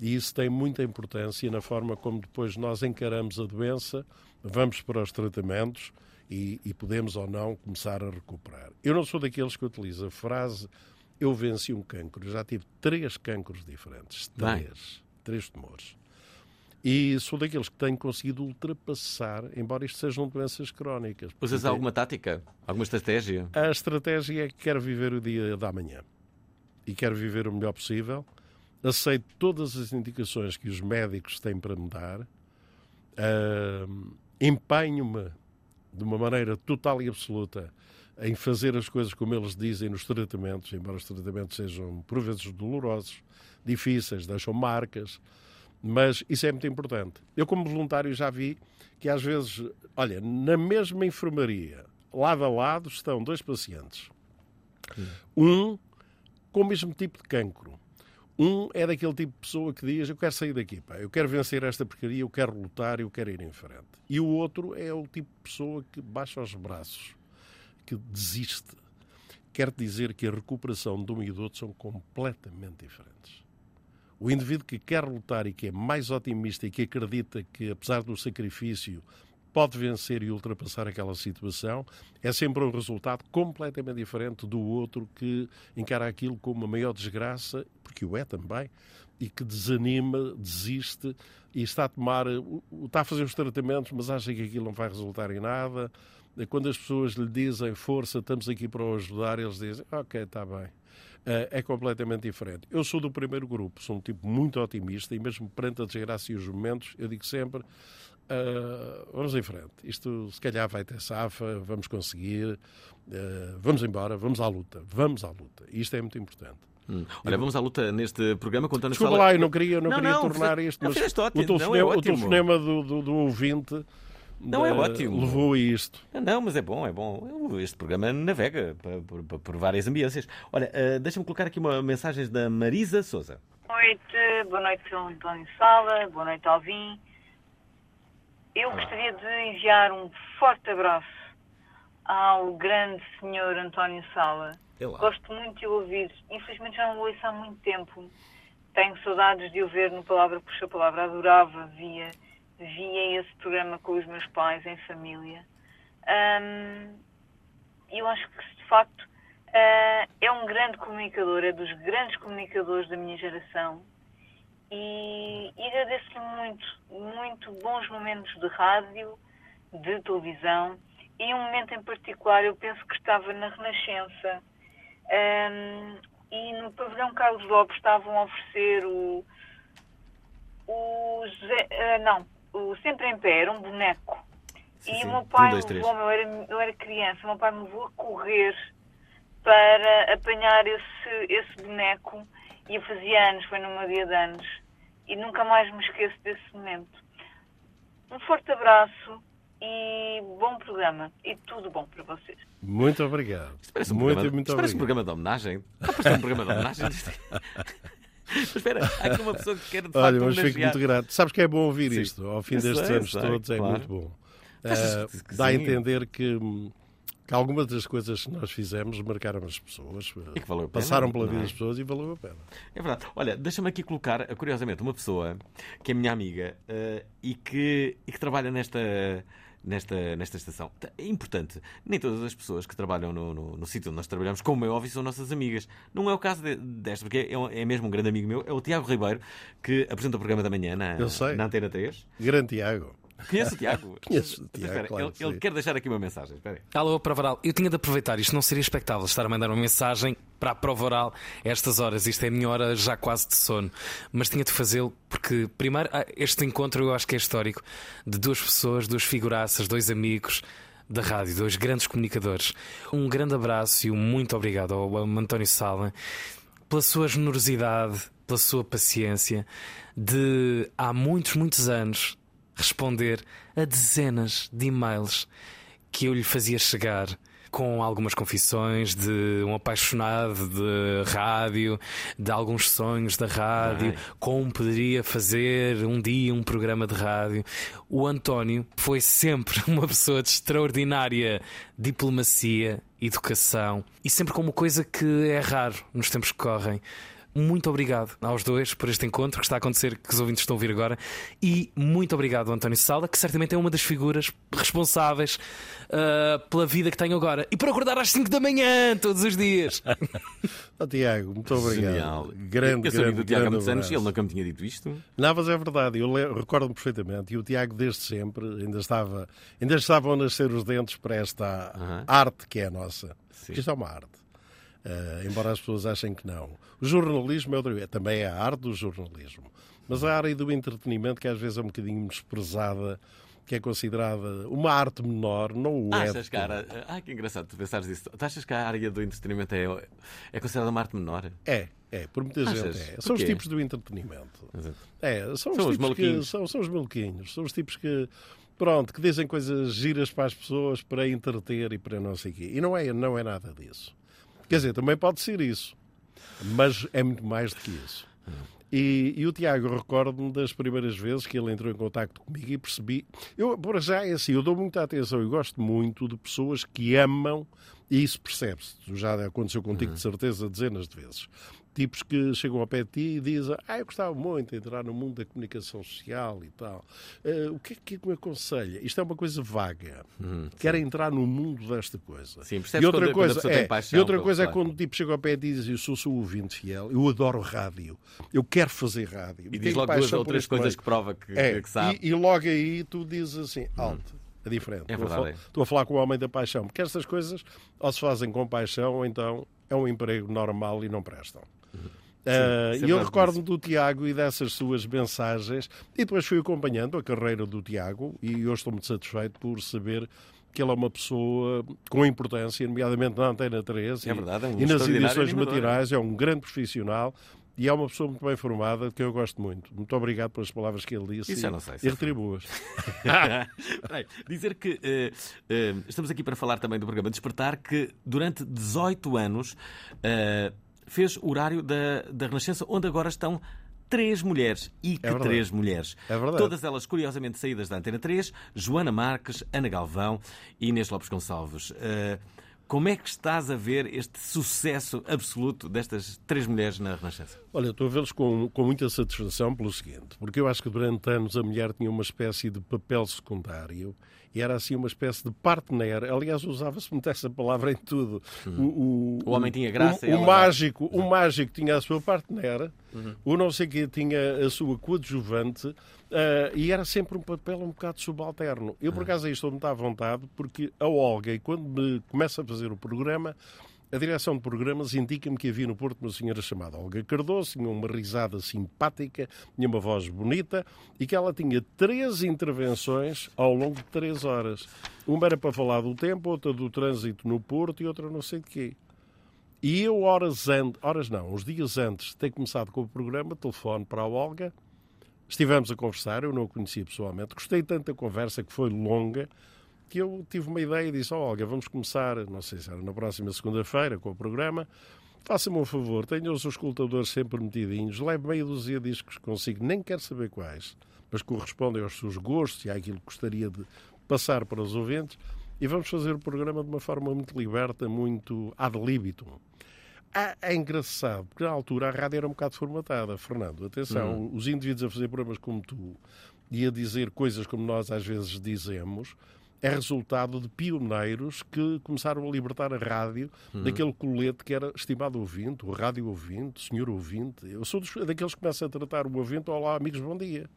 E isso tem muita importância na forma como depois nós encaramos a doença, vamos para os tratamentos e, e podemos ou não começar a recuperar. Eu não sou daqueles que utiliza a frase eu venci um cancro. Já tive três cancros diferentes. Três. Bem. Três tumores. E sou daqueles que têm conseguido ultrapassar, embora isto sejam doenças crónicas. Usas Porque alguma tática? Alguma estratégia? A estratégia é que quero viver o dia da manhã. E quero viver o melhor possível. Aceito todas as indicações que os médicos têm para me dar. Ah, Empenho-me de uma maneira total e absoluta em fazer as coisas como eles dizem nos tratamentos, embora os tratamentos sejam por vezes dolorosos, difíceis, deixam marcas, mas isso é muito importante. Eu, como voluntário, já vi que às vezes, olha, na mesma enfermaria, lado a lado, estão dois pacientes. Um com o mesmo tipo de cancro. Um é daquele tipo de pessoa que diz: Eu quero sair daqui, pá, eu quero vencer esta porcaria, eu quero lutar, eu quero ir em frente. E o outro é o tipo de pessoa que baixa os braços, que desiste. Quer dizer que a recuperação de um e do outro são completamente diferentes. O indivíduo que quer lutar e que é mais otimista e que acredita que, apesar do sacrifício, pode vencer e ultrapassar aquela situação, é sempre um resultado completamente diferente do outro que encara aquilo como uma maior desgraça, porque o é também, e que desanima, desiste e está a tomar, está a fazer os tratamentos, mas acha que aquilo não vai resultar em nada. Quando as pessoas lhe dizem força, estamos aqui para o ajudar, eles dizem ok, está bem. É completamente diferente. Eu sou do primeiro grupo, sou um tipo muito otimista e mesmo perante a desgraça e os momentos, eu digo sempre Uh, vamos em frente. Isto se calhar vai ter safa, vamos conseguir, uh, vamos embora, vamos à luta, vamos à luta. Isto é muito importante. Hum. Olha, vamos à luta neste programa contando Desculpa fala... lá, eu não queria, não não, queria não, tornar isto, mas o telefonema, é o telefonema do, do, do, ouvinte não é ótimo. levou a isto. Não, mas é bom, é bom. Este programa navega por, por, por várias ambiências. Olha, uh, deixa-me colocar aqui uma mensagem da Marisa Souza. Boa noite, boa noite, Sr. António Sala, boa noite, Alvim. Eu gostaria de enviar um forte abraço ao grande senhor António Sala. Gosto muito de o ouvir. Infelizmente já não o ouço há muito tempo. Tenho saudades de o ver no Palavra Puxa Palavra. Adorava, via, via esse programa com os meus pais, em família. Um, eu acho que, de facto, uh, é um grande comunicador, é dos grandes comunicadores da minha geração e, e agradeço-lhe muito, muito bons momentos de rádio, de televisão e um momento em particular, eu penso que estava na Renascença um, e no pavilhão Carlos Lopes estavam a oferecer o, o José, uh, não, o Sempre em Pé, era um boneco. Sim, e sim. o meu pai Um, dois, levou, três. eu era, eu era criança, o meu pai me levou a correr para apanhar esse, esse boneco e eu fazia anos, foi no meu dia de anos e nunca mais me esqueço desse momento. Um forte abraço e bom programa e tudo bom para vocês. Muito obrigado. Parece um muito, programa, muito isto parece um obrigado. programa de homenagem. Está um programa de homenagem. [laughs] Mas espera, há aqui uma pessoa que quer de facto Olha, mas fico muito grato. Sabes que é bom ouvir Sim. isto ao fim Eu destes sei, anos sei, todos, é claro. muito bom. Que dá a entender que, que algumas das coisas que nós fizemos marcaram as pessoas, pena, passaram pela vida é? das pessoas e valeu a pena. É verdade. Olha, deixa-me aqui colocar, curiosamente, uma pessoa que é minha amiga eh, e, que, e que trabalha nesta, nesta, nesta estação. É importante. Nem todas as pessoas que trabalham no, no, no sítio onde nós trabalhamos, como é óbvio, são nossas amigas. Não é o caso de- desta, porque é, é mesmo um grande amigo meu, é o Tiago Ribeiro, que apresenta o programa da manhã na, Eu sei. na Antena 3. Grande Tiago. Conhece o Tiago? [laughs] Conheço o Tiago, Espera, claro ele, que ele quer deixar aqui uma mensagem. Espera aí. Alô, Prova Oral. Eu tinha de aproveitar, isto não seria expectável estar a mandar uma mensagem para a Prova Oral estas horas. Isto é a minha hora já quase de sono. Mas tinha de fazê-lo porque, primeiro, ah, este encontro eu acho que é histórico de duas pessoas, duas figuraças, dois amigos da rádio, dois grandes comunicadores. Um grande abraço e um muito obrigado ao António Sala pela sua generosidade, pela sua paciência de há muitos, muitos anos responder a dezenas de e-mails que eu lhe fazia chegar com algumas confissões de um apaixonado de rádio, de alguns sonhos da rádio, Ai. como poderia fazer um dia um programa de rádio. O António foi sempre [laughs] uma pessoa de extraordinária diplomacia, educação e sempre com uma coisa que é raro nos tempos que correm. Muito obrigado aos dois por este encontro que está a acontecer, que os ouvintes estão a ouvir agora. E muito obrigado ao António Sala, que certamente é uma das figuras responsáveis ah, pela vida que tenho agora. E por acordar às 5 da manhã, todos os dias. [laughs] Oh, Tiago, muito obrigado. Genial. Grande, eu sou amigo grande, do Tiago há muitos anos e ele nunca me tinha dito isto. Não, mas é verdade, eu recordo-me perfeitamente. E o Tiago, desde sempre, ainda estava, ainda estavam a nascer os dentes para esta Aham. arte que é a nossa. Sim. Isto é uma arte. Eh, embora as pessoas achem que não. O jornalismo é outra também é a arte do jornalismo. Mas a área do entretenimento, que às vezes é um bocadinho desprezada, que é considerada uma arte menor, não o é. Achas que a área... Ah, que engraçado tu pensares isso. Tu achas que a área do entretenimento é, é considerada uma arte menor? É, é, por muita gente Achas? é. São os tipos do entretenimento. Exato. É, são, São os os tipos que maluquinhos. são, são os maluquinhos, são os tipos que pronto, que dizem coisas giras para as pessoas para entreter e para não sei o quê. E não é, não é nada disso. Quer dizer, também pode ser isso, mas é muito mais do que isso. E, e o Tiago, recordo-me das primeiras vezes que ele entrou em contacto comigo e percebi. Eu, por já, é assim, eu dou muita atenção e gosto muito de pessoas que amam, e isso percebe-se. Já aconteceu contigo, de certeza, dezenas de vezes. Tipos que chegam ao pé de ti e dizem: Ah, eu gostava muito de entrar no mundo da comunicação social e tal. Eh, o que é que me aconselha? Isto é uma coisa vaga. Quero entrar no mundo desta coisa. Sim, percebes e outra quando- quando coisa, pessoa é, paixão e outra coisa é quando o tipo chega ao pé e diz: Eu sou seu ouvinte fiel, eu adoro rádio, eu quero fazer rádio. E diz logo duas ou três coisas meio." que prova que, É, que sabe. E, e logo aí tu dizes assim, alto, é diferente. É estou, a verdade, é. estou a falar com o homem da paixão, porque estas coisas ou se fazem com paixão ou então é um emprego normal e não prestam. Ah, sempre e eu mais recordo-me do Tiago e dessas suas mensagens, e depois fui acompanhando a carreira do Tiago, e eu estou muito satisfeito por saber que ele é uma pessoa com importância, nomeadamente na Antena 3 É e, verdade, é um e nas edições matinais, é um grande profissional e é uma pessoa muito bem formada, que eu gosto muito. Muito obrigado pelas palavras que ele disse Isso e, não sei se e é retribuas. [laughs] Dizer que eh, eh, estamos aqui para falar também do programa Despertar, que durante 18 anos eh, fez o horário da, da Renascença, onde agora estão três mulheres. E que verdade. três mulheres. É verdade. Todas elas, curiosamente, saídas da Antena 3, Joana Marques, Ana Galvão e Inês Lopes Gonçalves. Eh, como é que estás a ver este sucesso absoluto destas três mulheres na Renascença? Olha, estou a vê-los com, com muita satisfação pelo seguinte, porque eu acho que durante anos a mulher tinha uma espécie de papel secundário e era assim uma espécie de partner. Aliás, usava-se muito essa palavra em tudo. O, O homem tinha graça O, o mágico, o mágico tinha a sua partner, Uhum. o não sei que tinha a sua coadjuvante ah, e era sempre um papel um bocado subalterno. Eu, por acaso, aí estou muito à vontade porque a Olga, e quando me começa a fazer o programa, a direção de programas indica-me que havia no Porto uma senhora chamada Olga Cardoso, tinha uma risada simpática, tinha uma voz bonita e que ela tinha três intervenções ao longo de três horas. Uma era para falar do tempo, outra do trânsito no Porto e outra não sei de quê. E eu, horas antes, horas não, uns dias antes de ter começado com o programa, telefone para a Olga, estivemos a conversar, eu não a conhecia pessoalmente, gostei tanto da conversa que foi longa, que eu tive uma ideia e disse, oh, Olga, vamos começar, não sei se era na próxima segunda-feira com o programa, faça-me um favor, tenha os escutadores sempre metidinhos, leve meia dúzia de discos que consigo, nem quero saber quais, mas correspondem aos seus gostos e àquilo que gostaria de passar para os ouvintes, e vamos fazer o programa de uma forma muito liberta, muito ad libitum. É, é engraçado, porque na altura a rádio era um bocado formatada, Fernando. Atenção, os indivíduos a fazer programas como tu e a dizer coisas como nós às vezes dizemos é resultado de pioneiros que começaram a libertar a rádio daquele colete que era estimado ouvinte, o rádio ouvinte, senhor ouvinte. Eu sou dos, daqueles que começam a tratar o ouvinte, olá amigos, bom dia.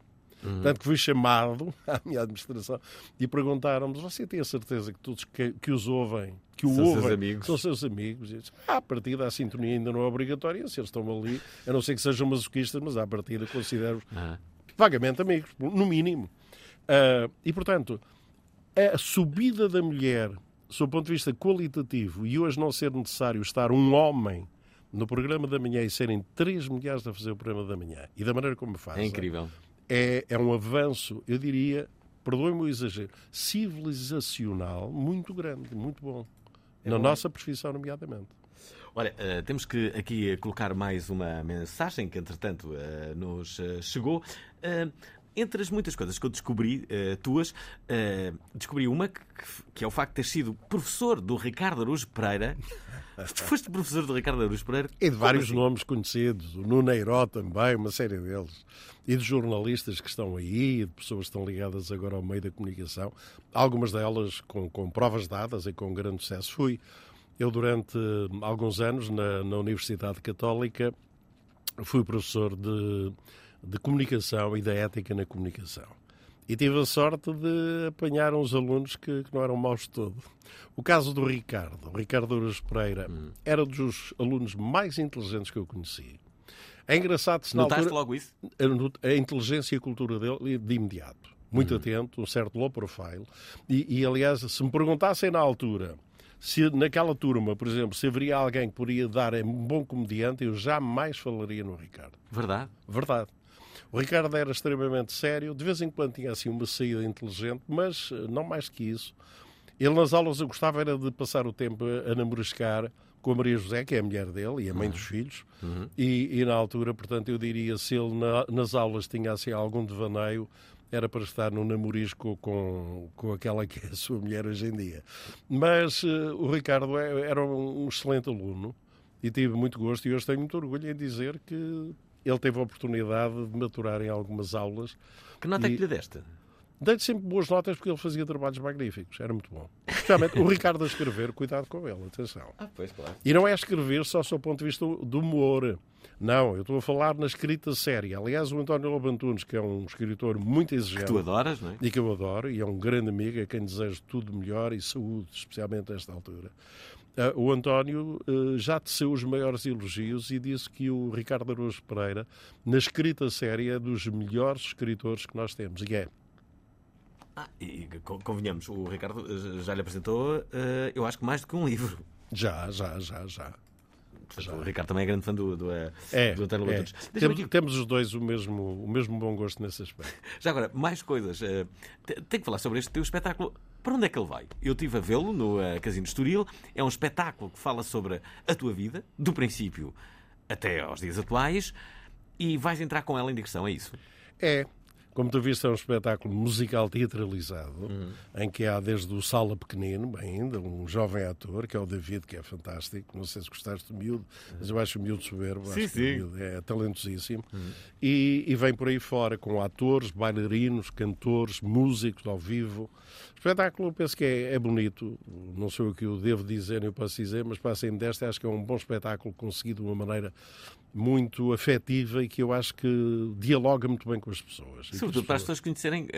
Uhum. Tanto que fui chamado [laughs] à minha administração e perguntaram-me: você tem a certeza que todos que, que os ouvem, que o são ouvem, seus amigos? são seus amigos? E disse, ah, à partida, a sintonia ainda não é obrigatória, se eles estão ali, a não ser que sejam masoquistas, mas à partida considero Ah. vagamente amigos, no mínimo. Ah, e, portanto, a subida da mulher, sob o ponto de vista qualitativo, e hoje não ser necessário estar um homem no programa da manhã e serem três mulheres a fazer o programa da manhã, e da maneira como fazem, É incrível. é, é um avanço, eu diria, perdoe-me o exagero, civilizacional muito grande, muito bom. É na bom. nossa profissão, nomeadamente. Olha, eh, temos que aqui colocar mais uma mensagem que, entretanto, eh, nos eh, chegou. Entre as muitas coisas que eu descobri, eh, tuas, eh, descobri uma que, que é o facto de ter sido professor do Ricardo Araújo Pereira. [laughs] tu foste professor do Ricardo Araújo Pereira? E de vários assim? nomes conhecidos, o Nuneiró também, uma série deles. E de jornalistas que estão aí, e de pessoas que estão ligadas agora ao meio da comunicação, algumas delas com, com provas dadas e com grande sucesso. Fui eu, durante eh, alguns anos, na, na Universidade Católica, fui professor de, de comunicação e da ética na comunicação. E tive a sorte de apanhar uns alunos que, que não eram maus de todo. O caso do Ricardo, o Ricardo Ouros Pereira, era dos alunos mais inteligentes que eu conheci. É engraçado se Notaste altura, logo isso? a, a inteligência e a cultura dele de imediato. Muito atento, um certo low profile. E, e, aliás, se me perguntassem na altura se naquela turma, por exemplo, se haveria alguém que poderia dar um bom comediante, eu jamais falaria no Ricardo. Verdade. Verdade. O Ricardo era extremamente sério, de vez em quando tinha assim uma saída inteligente, mas eh, não mais que isso. Ele nas aulas eu gostava era de passar o tempo a, namoriscar com a Maria José, que é a mulher dele e a mãe dos filhos, e, e na altura, portanto, eu diria, se ele na- nas aulas tinha assim algum devaneio, era para estar no namorisco com, com aquela que é a sua mulher hoje em dia. Mas eh, o Ricardo é- era um um excelente aluno e tive muito gosto e hoje tenho muito orgulho em dizer que ele teve a oportunidade de maturar em algumas aulas. Que nota é E- que lhe deste? Dei-lhe sempre boas notas porque ele fazia trabalhos magníficos, era muito bom. Especialmente o Ricardo a escrever, cuidado com ele, atenção. Ah, pois, claro. E não é escrever só sob o ponto de vista do humor. Não, eu estou a falar na escrita séria. Aliás, o António Lobo Antunes, que é um escritor muito exigente. Que tu adoras, não é? E que eu adoro, e é um grande amigo, a quem desejo tudo melhor e saúde, especialmente nesta altura. Ah, o António ah, já teceu os maiores elogios e disse que o Ricardo Araújo Pereira, na escrita séria, é dos melhores escritores que nós temos. E é. Ah, e co- convenhamos, o Ricardo eh, já lhe apresentou, eh, eu acho que mais do que um livro. Já, já, já, já. O Ricardo também é grande fã do, do, eh, É, do é. Temos, temos os dois o mesmo, o mesmo bom gosto nesse aspecto. [laughs] Já agora, mais coisas. Te- Tenho que falar sobre este teu espetáculo. Para onde é que ele vai? Eu estive a vê-lo no eh, Casino de Estoril. É um espetáculo que fala sobre a tua vida, do princípio até aos dias atuais, e vais entrar com ela em digressão, é isso? É. Como tu viste, é um espetáculo musical teatralizado, Uhum. em que há desde o Sala Pequenino, ainda, um jovem ator, que é o David, que é fantástico. Não sei se gostaste do miúdo, mas eu acho o miúdo soberbo. Sim, acho que o sim. miúdo é talentosíssimo. E, e vem por aí fora com atores, bailarinos, cantores, músicos ao vivo. O espetáculo, eu penso que é, é bonito. Não sei o que eu devo dizer, eu posso dizer, mas para sair desta, acho que é um bom espetáculo conseguido de uma maneira muito afetiva e que eu acho que dialoga muito bem com as pessoas. Sobretudo para as pessoas conhecerem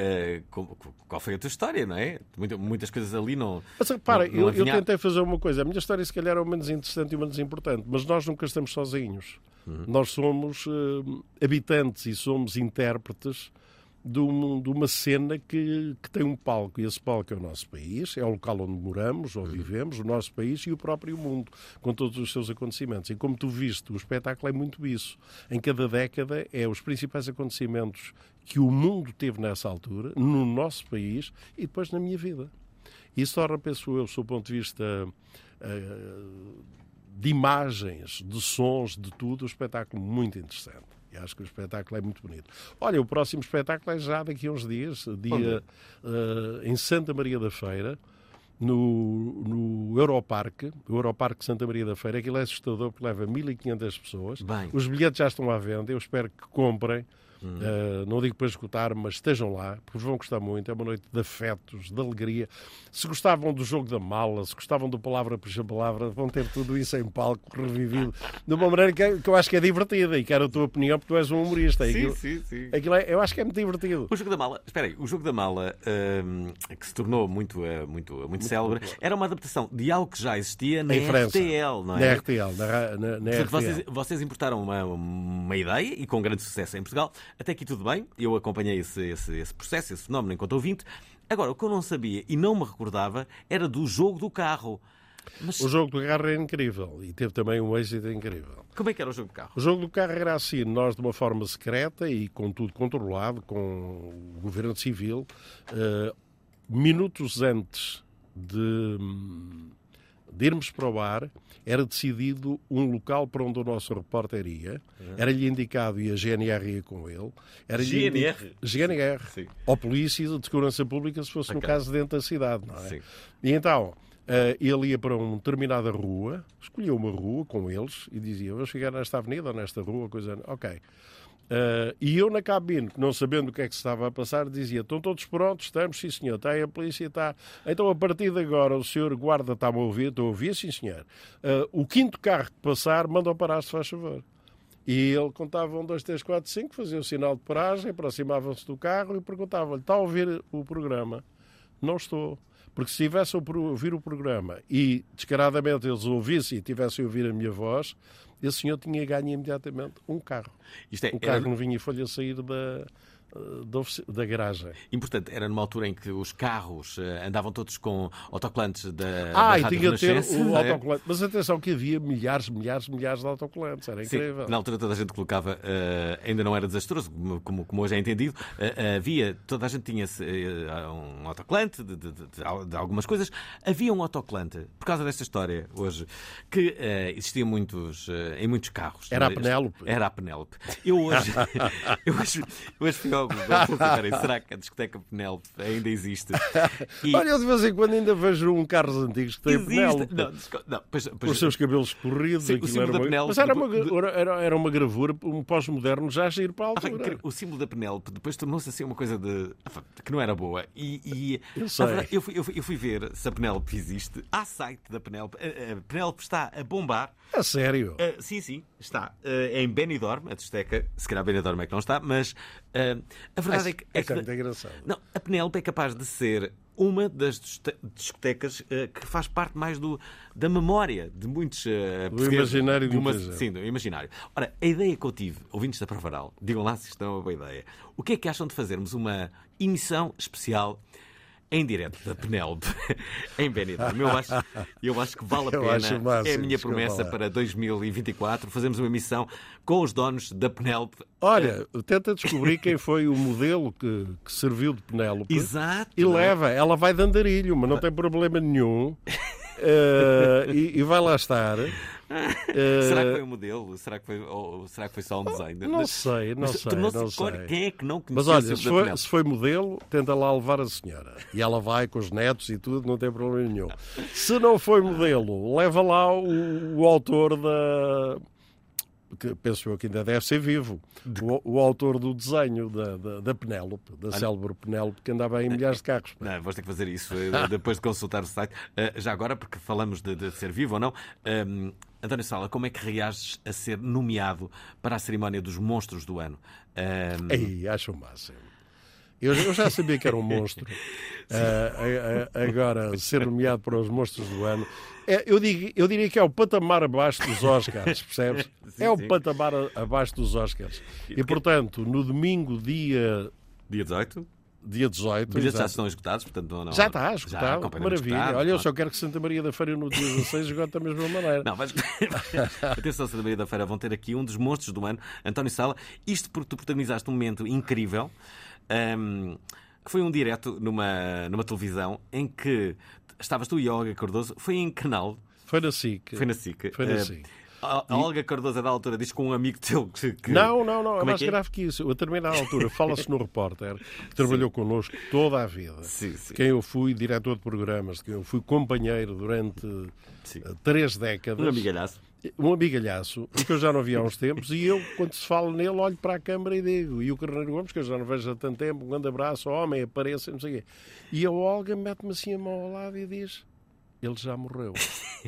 como- qual foi a tua história, não é? Muita- Muitas coisas ali não. Mas repara, não- não eu, eu adivinhar. tentei fazer uma coisa. A minha história, se calhar, é o menos interessante e o menos importante, mas nós nunca estamos sozinhos. Uhum. Nós somos eh, habitantes e somos intérpretes de, um- de uma cena que, que tem um palco. E esse palco é o nosso país, é o local onde moramos ou vivemos, o nosso país e o próprio mundo, com todos os seus acontecimentos. E como tu viste, o espetáculo é muito isso. Em cada década, é os principais acontecimentos que o mundo teve nessa altura, no nosso país e depois na minha vida. Isso torna, penso eu, sob o ponto de vista eh, de imagens, de sons, de tudo, um espetáculo muito interessante. E acho que o espetáculo é muito bonito. Olha, o próximo espetáculo é já daqui a uns dias, dia eh, em Santa Maria da Feira, no, no Europarque, o Europarque Santa Maria da Feira. Aquilo é assustador porque leva 1.500 pessoas. Bem. Os bilhetes já estão à venda, eu espero que comprem, Uh, não digo para escutar, mas estejam lá, porque vão gostar muito. É uma noite de afetos, de alegria. Se gostavam do jogo da mala, se gostavam do palavra por palavra, vão ter tudo isso em palco revivido de uma maneira que, que, eu acho que é divertida e quero a tua opinião, porque tu és um humorista. Sim, aquilo, sim, sim. Aquilo é, eu acho que é muito divertido. O jogo da mala, espera aí, o jogo da mala, uh, que se tornou muito, uh, muito, muito, muito célebre, era uma adaptação de algo que já existia na RTL, não é? Na RTL, na, na, na RTL. Vocês, vocês importaram uma, uma ideia e com grande sucesso em Portugal. Até aqui tudo bem, eu acompanhei esse, esse, esse processo, esse fenómeno enquanto ouvinte. Agora, o que eu não sabia e não me recordava era do jogo do carro. Mas... O jogo do carro é incrível e teve também um êxito incrível. Como é que era o jogo do carro? O jogo do carro era assim, nós de uma forma secreta e com tudo controlado, com o governo civil, uh, minutos antes de, de irmos para o ar, era decidido um local para onde o nosso repórter ia, era-lhe indicado e a GNR ia com ele. Era GNR? GNR. Sim. Ou Polícia de Segurança Pública, se fosse okay. no caso dentro da cidade, não é? Sim. E então, Uh, ele ia para uma determinada rua, escolhia uma rua com eles e dizia: Vamos chegar nesta avenida ou nesta rua, coisa. Ok. Uh, e eu na cabine, não sabendo o que é que se estava a passar, dizia: Estão todos prontos? Estamos, sim senhor. Está aí a polícia, está. Então a partir de agora o senhor guarda está-me a ouvir? Estou a ouvir, sim senhor. Uh, o quinto carro que passar, manda parar, se faz favor. E ele contava um, dois, três, quatro, cinco, fazia o sinal de paragem, aproximavam-se do carro e perguntavam-lhe: Está a ouvir o programa? Não estou. Porque se tivesse a ouvir o programa e descaradamente eles ouvissem e tivessem a ouvir a minha voz, esse senhor tinha ganho imediatamente um carro. Isto é, um carro era... não vinha folha a sair da, da, da garagem. Importante, era numa altura em que os carros uh, andavam todos com autocolantes da, ah, da e tinha ter o é? autocolante. Mas atenção que havia milhares, milhares, milhares de autocolantes, era incrível. Sim, na altura toda a gente colocava, uh, ainda não era desastroso, como, como hoje é entendido, uh, havia, toda a gente tinha um autocolante de, de, de, de, algumas coisas. Havia um autocolante, por causa desta história hoje, que existia muitos, em muitos carros. Era a Penélope. Era a Penélope. Eu hoje, [laughs] eu hoje, eu hoje fui será que a discoteca Penélope ainda existe? [laughs] E... Olha, eu de vez em quando ainda vejo um carros antigos que tem existe. Penélope. Não, não, pois, pois... Os seus cabelos corridos. Sim, o era uma... Mas era uma, era, era uma gravura, um pós-moderno já a ir para a altura. Ah, o símbolo da Penélope depois tornou-se assim uma coisa de... que não era boa. E, e... Eu, sei. eu, fui, eu, fui, eu fui ver se a Penélope existe. Há site da Penélope. A, a Penélope está a bombar. A sério? Uh, sim, sim, está. Uh, em Benidorm, a discoteca, se calhar Benidorm é que não está, mas uh, a verdade é, é que. É, que, muito engraçado. Não, a Penélope é capaz de ser uma das discotecas uh, que faz parte mais do, da memória de muitos. Uh, do imaginário de uma, Sim, do imaginário. Ora, a ideia que eu tive, ouvintes da Provaral, digam lá se isto é uma boa ideia. O que é que acham de fazermos uma emissão especial em direto da Penélope [laughs] em Benidorm. Eu acho, eu acho que vale a [laughs] pena. Máximo, é a minha promessa para 2024. Fazemos uma emissão com os donos da Penélope. Olha, tenta descobrir [laughs] quem foi o modelo que, que serviu de Penélope. Exato. E leva. Ela vai de andarilho, mas não tem problema nenhum. Uh, e, e, vai lá estar. Uh, [laughs] será que foi um modelo? Será que foi, ou, será que foi só um design? Não sei, não sei. Não sei. Quem é que não Mas olha, se foi, se foi, modelo, tenta lá levar a senhora. E ela vai com os netos e tudo, não tem problema nenhum. Se não foi modelo, leva lá o, o autor da que penso eu que ainda deve ser vivo, o, o autor do desenho da, da, da Penélope, da célebre Penélope, que andava em milhares de carros. Não, vamos ter que fazer isso eh, [laughs] depois de consultar o site. Uh, já agora, porque falamos de, de ser vivo ou não, um, ehm, António Sala, como é que reages a ser nomeado para a cerimónia dos monstros do ano? Um... Ehm, Ei, acho o máximo. Eu, eu, já sabia que era um monstro. [laughs] Uh, agora, ser nomeado para os monstros do ano. É, eu, digo, eu diria que é o patamar abaixo dos Oscars, [laughs] percebes? Sim, é o sim. patamar abaixo dos Oscars. E, portanto, no domingo, dia. Dia 18? Dia 18. Bilhetes já estão esgotados, portanto não. Já está, esgotado. Já, Maravilha. Esgotado, Olha, eu só quero que Santa Maria da Feira no dia 16 esgote da mesma maneira. Não, mas. [laughs] Atenção, Santa Maria da Feira, vão ter aqui um dos monstros do ano, António Sala. Isto porque tu protagonizaste um momento incrível. Um, que foi um direto numa, numa televisão em que estavas tu e Olga Cardoso. Foi em canal. Foi na SIC. Foi na SIC. Foi na SIC. A, a Olga Cardoso, da altura, diz com um amigo teu que. que... Não, não, não. É Como mais que é? grave que isso. A determinada altura, [laughs] fala-se no repórter que trabalhou connosco toda a vida. Sim, sim. Quem eu fui diretor de programas, de quem eu fui companheiro durante eh, três décadas. Um amigalhaço. Um amigalhaço, que eu já não vi há uns tempos, e eu, quando se fala nele, olho para a câmara e digo, e o Carneiro Gomes, que eu já não vejo há tanto tempo, um grande abraço, homem, apareça, não sei o quê. E a Olga mete-me assim a mão ao lado e diz, ele já morreu.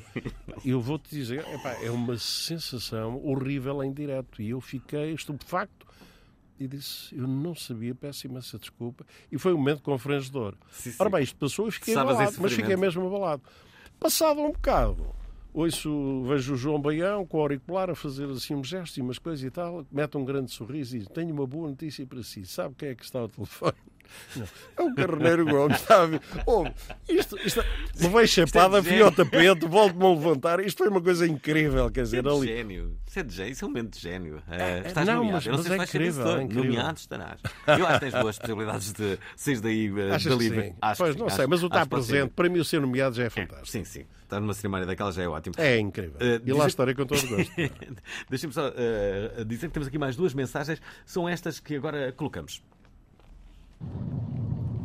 [laughs] eu vou-te dizer, epá, é uma sensação horrível em direto, e eu fiquei estupefacto, e disse, eu não sabia, peço imensa desculpa, e foi um momento confrangedor. Sim, sim. Ora bem, isto passou e fiquei Sabes abalado, mas fiquei mesmo abalado. Passado um bocado, ouço, vejo o João Baião com o auricular a fazer assim uns gestos e umas coisas e tal, mete um grande sorriso e diz: Tenho uma boa notícia para si. Sabe quem é que está ao telefone? Não. É o Carneiro Gomes, sabe? Oh, isto, isto, levei chapada, Isto é de fui ao tapete, volto-me a levantar. Isto foi uma coisa incrível, quer Isso é dizer, de ali. gênio. Isso é de gênio. Isso é um momento de gênio. É, Eh, é, estás não, nomeado. mas- Eu não mas sei é se vais ser incrível, é incrível. Nomeado estarás. Eu acho que tens boas possibilidades de sair daí eh, Achas dali. que sim? Acho pois, que não sim. sei, Acho- mas o estar acho pode ser. presente, para mim o ser nomeado já é fantástico. Sim, sim. Estar numa cerimónia daquela já é ótimo. É incrível. Eh, e lá estarei com todo o gosto. [laughs] Deixa-me só eh, dizer que temos aqui mais duas mensagens. São estas que agora colocamos.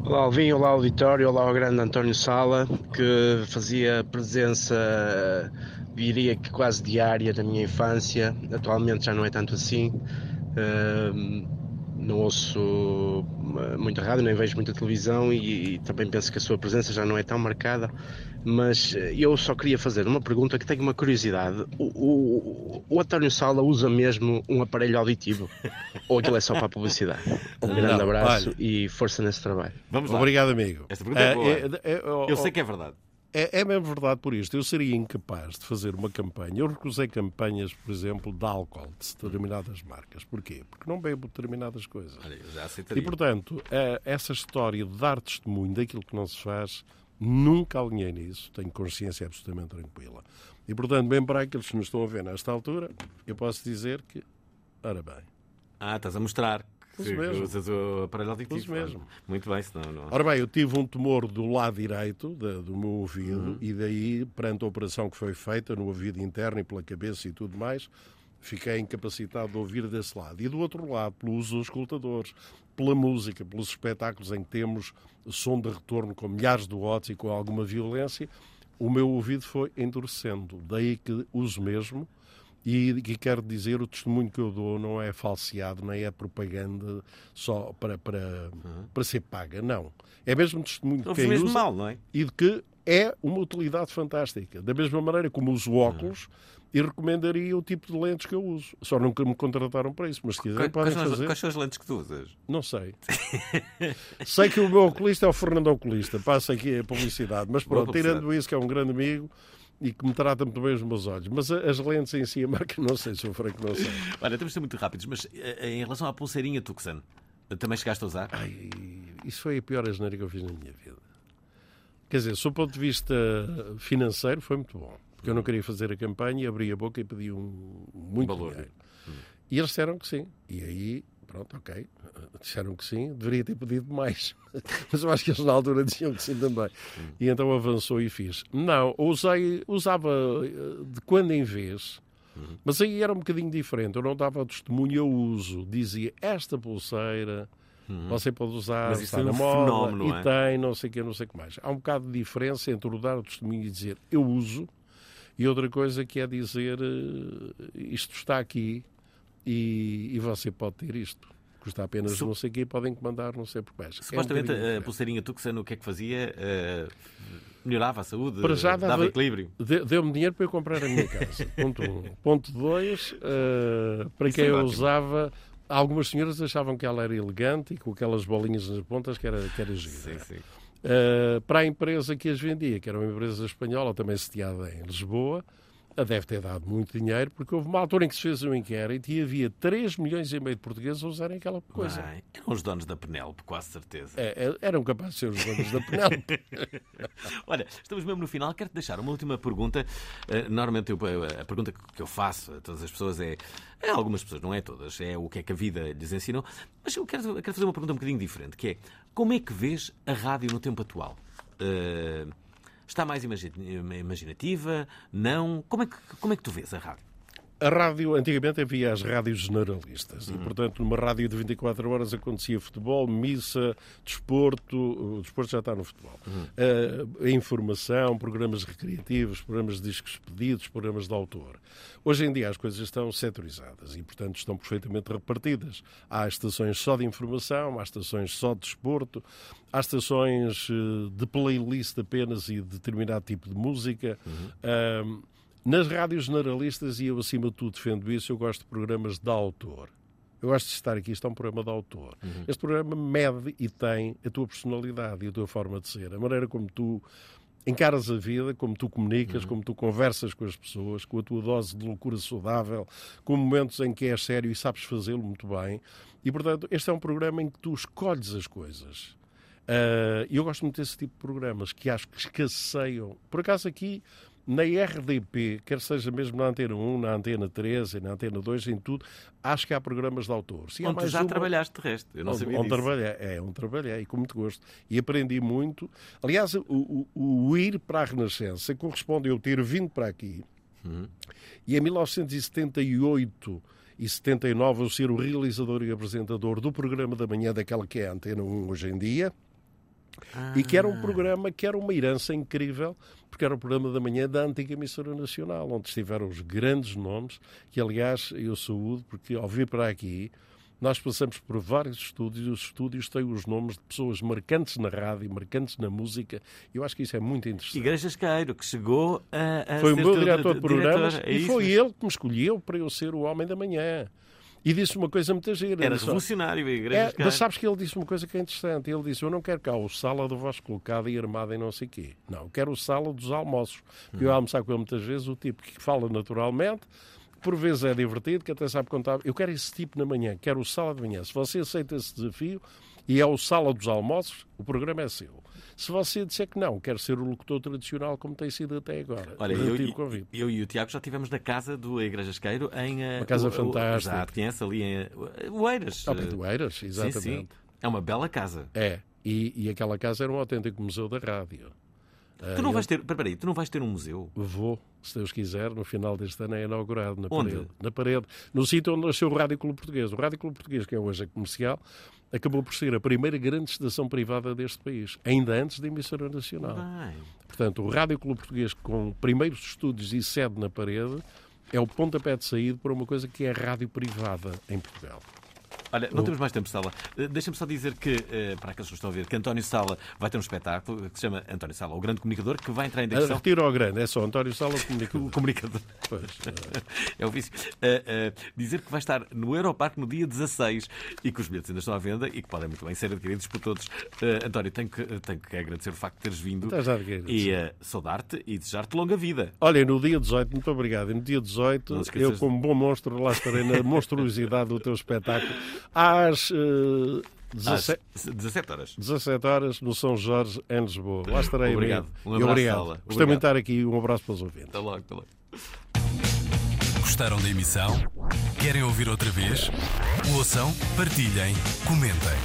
Olá Alvin, olá auditório, olá ao grande António Sala, que fazia presença, diria que quase diária na minha infância, atualmente já não é tanto assim. Ahm, não ouço uh, muita rádio, nem vejo muita televisão e, e também penso que a sua presença já não é tão marcada. Mas eh, eu só queria fazer uma pergunta que tenho uma curiosidade. O, o, o António Sala usa mesmo um aparelho auditivo? [laughs] Ou aquilo é só para a publicidade? Um grande Não, abraço olha. e força nesse trabalho. Vamos lá. Obrigado, amigo. Esta pergunta é Ah, boa. é- é- oh, Eu sei oh, que é verdade. É, é mesmo verdade por isto. Eu seria incapaz de fazer uma campanha. Eu recusei campanhas, por exemplo, de álcool de determinadas marcas. Porquê? Porque não bebo determinadas coisas. Olha. E, portanto, essa história de dar testemunho daquilo que não se faz, nunca alinhei nisso. Tenho consciência absolutamente tranquila. E, portanto, bem para aqueles que nos estão a ver nesta altura, eu posso dizer que, ora bem, Ah, estás a mostrar Uso que mesmo. usas o aparelho auditivo. Uso mesmo. Muito bem, senão não. Ora bem, eu tive um tumor do lado direito do meu ouvido Uhum. e daí, perante a operação que foi feita no ouvido interno e pela cabeça e tudo mais, fiquei incapacitado de ouvir desse lado. E do outro lado, pelo uso dos escutadores, pela música, pelos espetáculos em que temos som de retorno com milhares de watts e com alguma violência, o meu ouvido foi endurecendo. Daí que uso mesmo. E, e quero dizer, o testemunho que eu dou não é falseado, nem é propaganda só para, para, para ser paga, não. É mesmo testemunho de Ouves quem mesmo usa mal, não é? e de que é uma utilidade fantástica. Da mesma maneira como uso óculos e recomendaria o tipo de lentes que eu uso. Só nunca me contrataram para isso, mas se quiserem Quais, podem as, fazer. quais são as lentes que tu usas? Não sei. [laughs] sei que o meu oculista é o Fernando Oculista, passa aqui a publicidade, mas pronto, tirando isso, que é um grande amigo e que me trata muito bem os meus olhos. Mas as lentes em si, a marca, não sei, sou franco, não sei. Olha, temos de ser muito rápidos, mas eh, em relação à pulseirinha Tucson, também chegaste a usar? Ai, isso foi a pior asneira que eu fiz na minha vida. Quer dizer, sob o ponto de vista financeiro, foi muito bom. Porque eu não queria fazer a campanha e abri a boca e pedi um, muito valor. dinheiro. E eles disseram que sim. E aí, pronto, ok. [laughs] Disseram que sim. Deveria ter pedido mais. [laughs] Mas eu acho que eles na altura diziam que sim também. E então avançou e fiz. Não, usei, usava eh, de quando em vez. Mas aí era um bocadinho diferente. Eu não dava testemunho ao uso. Dizia, esta pulseira... Você pode usar, Mas está na um moda, fenómeno, e é? tem, não sei o que, não sei o que mais. Há um bocado de diferença entre o dar o testemunho e dizer eu uso, e outra coisa que é dizer eh, isto está aqui e, e você pode ter isto. Custa apenas Su- não sei o quê, podem encomendar não sei por mais. É um Supostamente a diferente. pulseirinha Tucson, o que é que fazia? Eh, melhorava a saúde? Para já dava dava, equilíbrio? de- Deu-me dinheiro para eu comprar a minha casa. [laughs] Ponto um. Ponto dois, eh, para Isso quem é eu ótimo. usava. Algumas senhoras achavam que ela era elegante e com aquelas bolinhas nas pontas que era, que era gira. Sim, sim. Uh, para a empresa que as vendia, que era uma empresa espanhola, também sediada em Lisboa, deve ter dado muito dinheiro, porque houve uma altura em que se fez um inquérito e havia 3 milhões e meio de portugueses a usarem aquela coisa. Bem, eram os donos da Penélope, quase certeza. É, é, eram capazes de ser os donos da Penélope. [laughs] Olha, estamos mesmo no final. Quero-te deixar uma última pergunta. Eh, Normalmente eu- a pergunta que eu faço a todas as pessoas é, a algumas pessoas, não é todas, é o que é que a vida lhes ensinou. Mas eu quero, quero fazer uma pergunta um bocadinho diferente, que é como é que vês a rádio no tempo atual? Eh, está mais imagi- imaginativa? Não? Como é, que, como é que tu vês a rádio? A rádio, antigamente havia as rádios generalistas e, portanto, numa rádio de 24 horas acontecia futebol, missa, desporto, o desporto já está no futebol, uh, a informação, programas recreativos, programas de discos pedidos, programas de autor. Hoje em dia as coisas estão setorizadas e, portanto, estão perfeitamente repartidas. Há estações só de informação, há estações só de desporto, há estações uh, de playlist apenas e de determinado tipo de música. Uh, nas rádios generalistas, e eu acima de tudo defendo isso, eu gosto de programas de autor. Eu gosto de estar aqui, isto é um programa de autor. Uhum. Este programa mede e tem a tua personalidade e a tua forma de ser, a maneira como tu encaras a vida, como tu comunicas, Uhum. como tu conversas com as pessoas, com a tua dose de loucura saudável, com momentos em que és sério e sabes fazê-lo muito bem. E, portanto, este é um programa em que tu escolhes as coisas. Ah, E eu gosto muito desse tipo de programas que acho que escasseiam. Por acaso aqui na RDP, quer seja mesmo na Antena 1, na Antena 13, na Antena 2, em tudo, acho que há programas de autor. Se Onde já uma- trabalhaste de resto. Eu não onde, sabia onde disso. trabalhei, é, onde trabalhei, com muito gosto. E aprendi muito. Aliás, o, o- o ir para a Renascença corresponde a eu ter vindo para aqui Uhum. e em 1978 e 79 eu ser o realizador e apresentador do programa da manhã daquela que é a Antena 1 hoje em dia. E que era um programa que era uma herança incrível, porque era o programa da manhã da antiga emissora nacional, onde estiveram os grandes nomes, que aliás eu saúdo, porque ao vir para aqui, nós passamos por vários estúdios, e os estúdios têm os nomes de pessoas marcantes na rádio, marcantes na música, e eu acho que isso é muito interessante. Igrejas Queiro, que chegou a, a Foi o meu diretor de programas diretor, é e foi ele que me escolheu para eu ser o homem da manhã. E disse uma coisa muito gira. Era revolucionário, Igrejas É, Queiro. mas sabes que ele disse uma coisa que é interessante. Ele disse: Eu não quero cá o sala do vosso colocado e armada e não sei quê. Não, eu quero o sala dos almoços. Uhum. eu almoçar com ele muitas vezes, o tipo que fala naturalmente, por vezes é divertido, que até sabe contar. Eu quero esse tipo na manhã, quero o sala de manhã. Se você aceita esse desafio e é o sala dos almoços, o programa é seu. Se você disser que não, quer ser o locutor tradicional como tem sido até agora, Olha, eu eu, e- eu e o Tiago já estivemos na casa do Igrejas Queiro em. eh, Uma casa o- o- fantástica. Exato, conhece ali em eh, Oeiras. Pé de Oeiras, Sim, exatamente. sim. É uma bela casa. É, e, e aquela casa era um autêntico museu da rádio. Tu não Ah, vais ter. Peraí, tu não vais ter um museu? Vou, se Deus quiser, no final deste ano é inaugurado na Onde? parede. Na parede, no sítio onde nasceu o Rádio Clube Português. O Rádio Clube Português, que é hoje a comercial, acabou por ser a primeira grande estação privada deste país, ainda antes da emissora nacional. Bem. Portanto, o Rádio Clube Português, com primeiros estúdios e sede na parede, é o pontapé de saída para uma coisa que é a rádio privada em Portugal. Olha, não O- temos mais tempo, Sala. Eh, Deixa-me só dizer que, eh, para aqueles que estão a ver, que António Sala vai ter um espetáculo que se chama António Sala, o grande comunicador, que vai entrar em direção. retiro ao grande, é só António Sala o comunicador. [laughs] O comunicador. Pois, É o vício. Eh, eh, dizer que vai estar no Europarque no dia 16 e que os bilhetes ainda estão à venda e que podem muito bem ser adquiridos por todos. Eh, António, tenho que, tenho que agradecer o facto de teres vindo Estás a agradecer. e eh, saudar-te e desejar-te longa vida. Olha, no dia 18, muito obrigado. E no dia 18, Não te esqueças eu, como bom monstro, lá estarei na monstruosidade do teu espetáculo. Às eh, 17, Às 17 horas. 17 horas, no São Jorge, em Lisboa. Lá estarei Obrigado. Um E abraço, obrigado. Sala. Gostei muito de Obrigado. estar aqui. Um abraço para os ouvintes. Até logo, até logo. Gostaram da emissão? Querem ouvir outra vez? Ouçam, partilhem, comentem.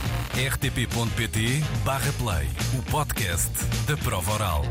rtp.pt/play o podcast da prova oral.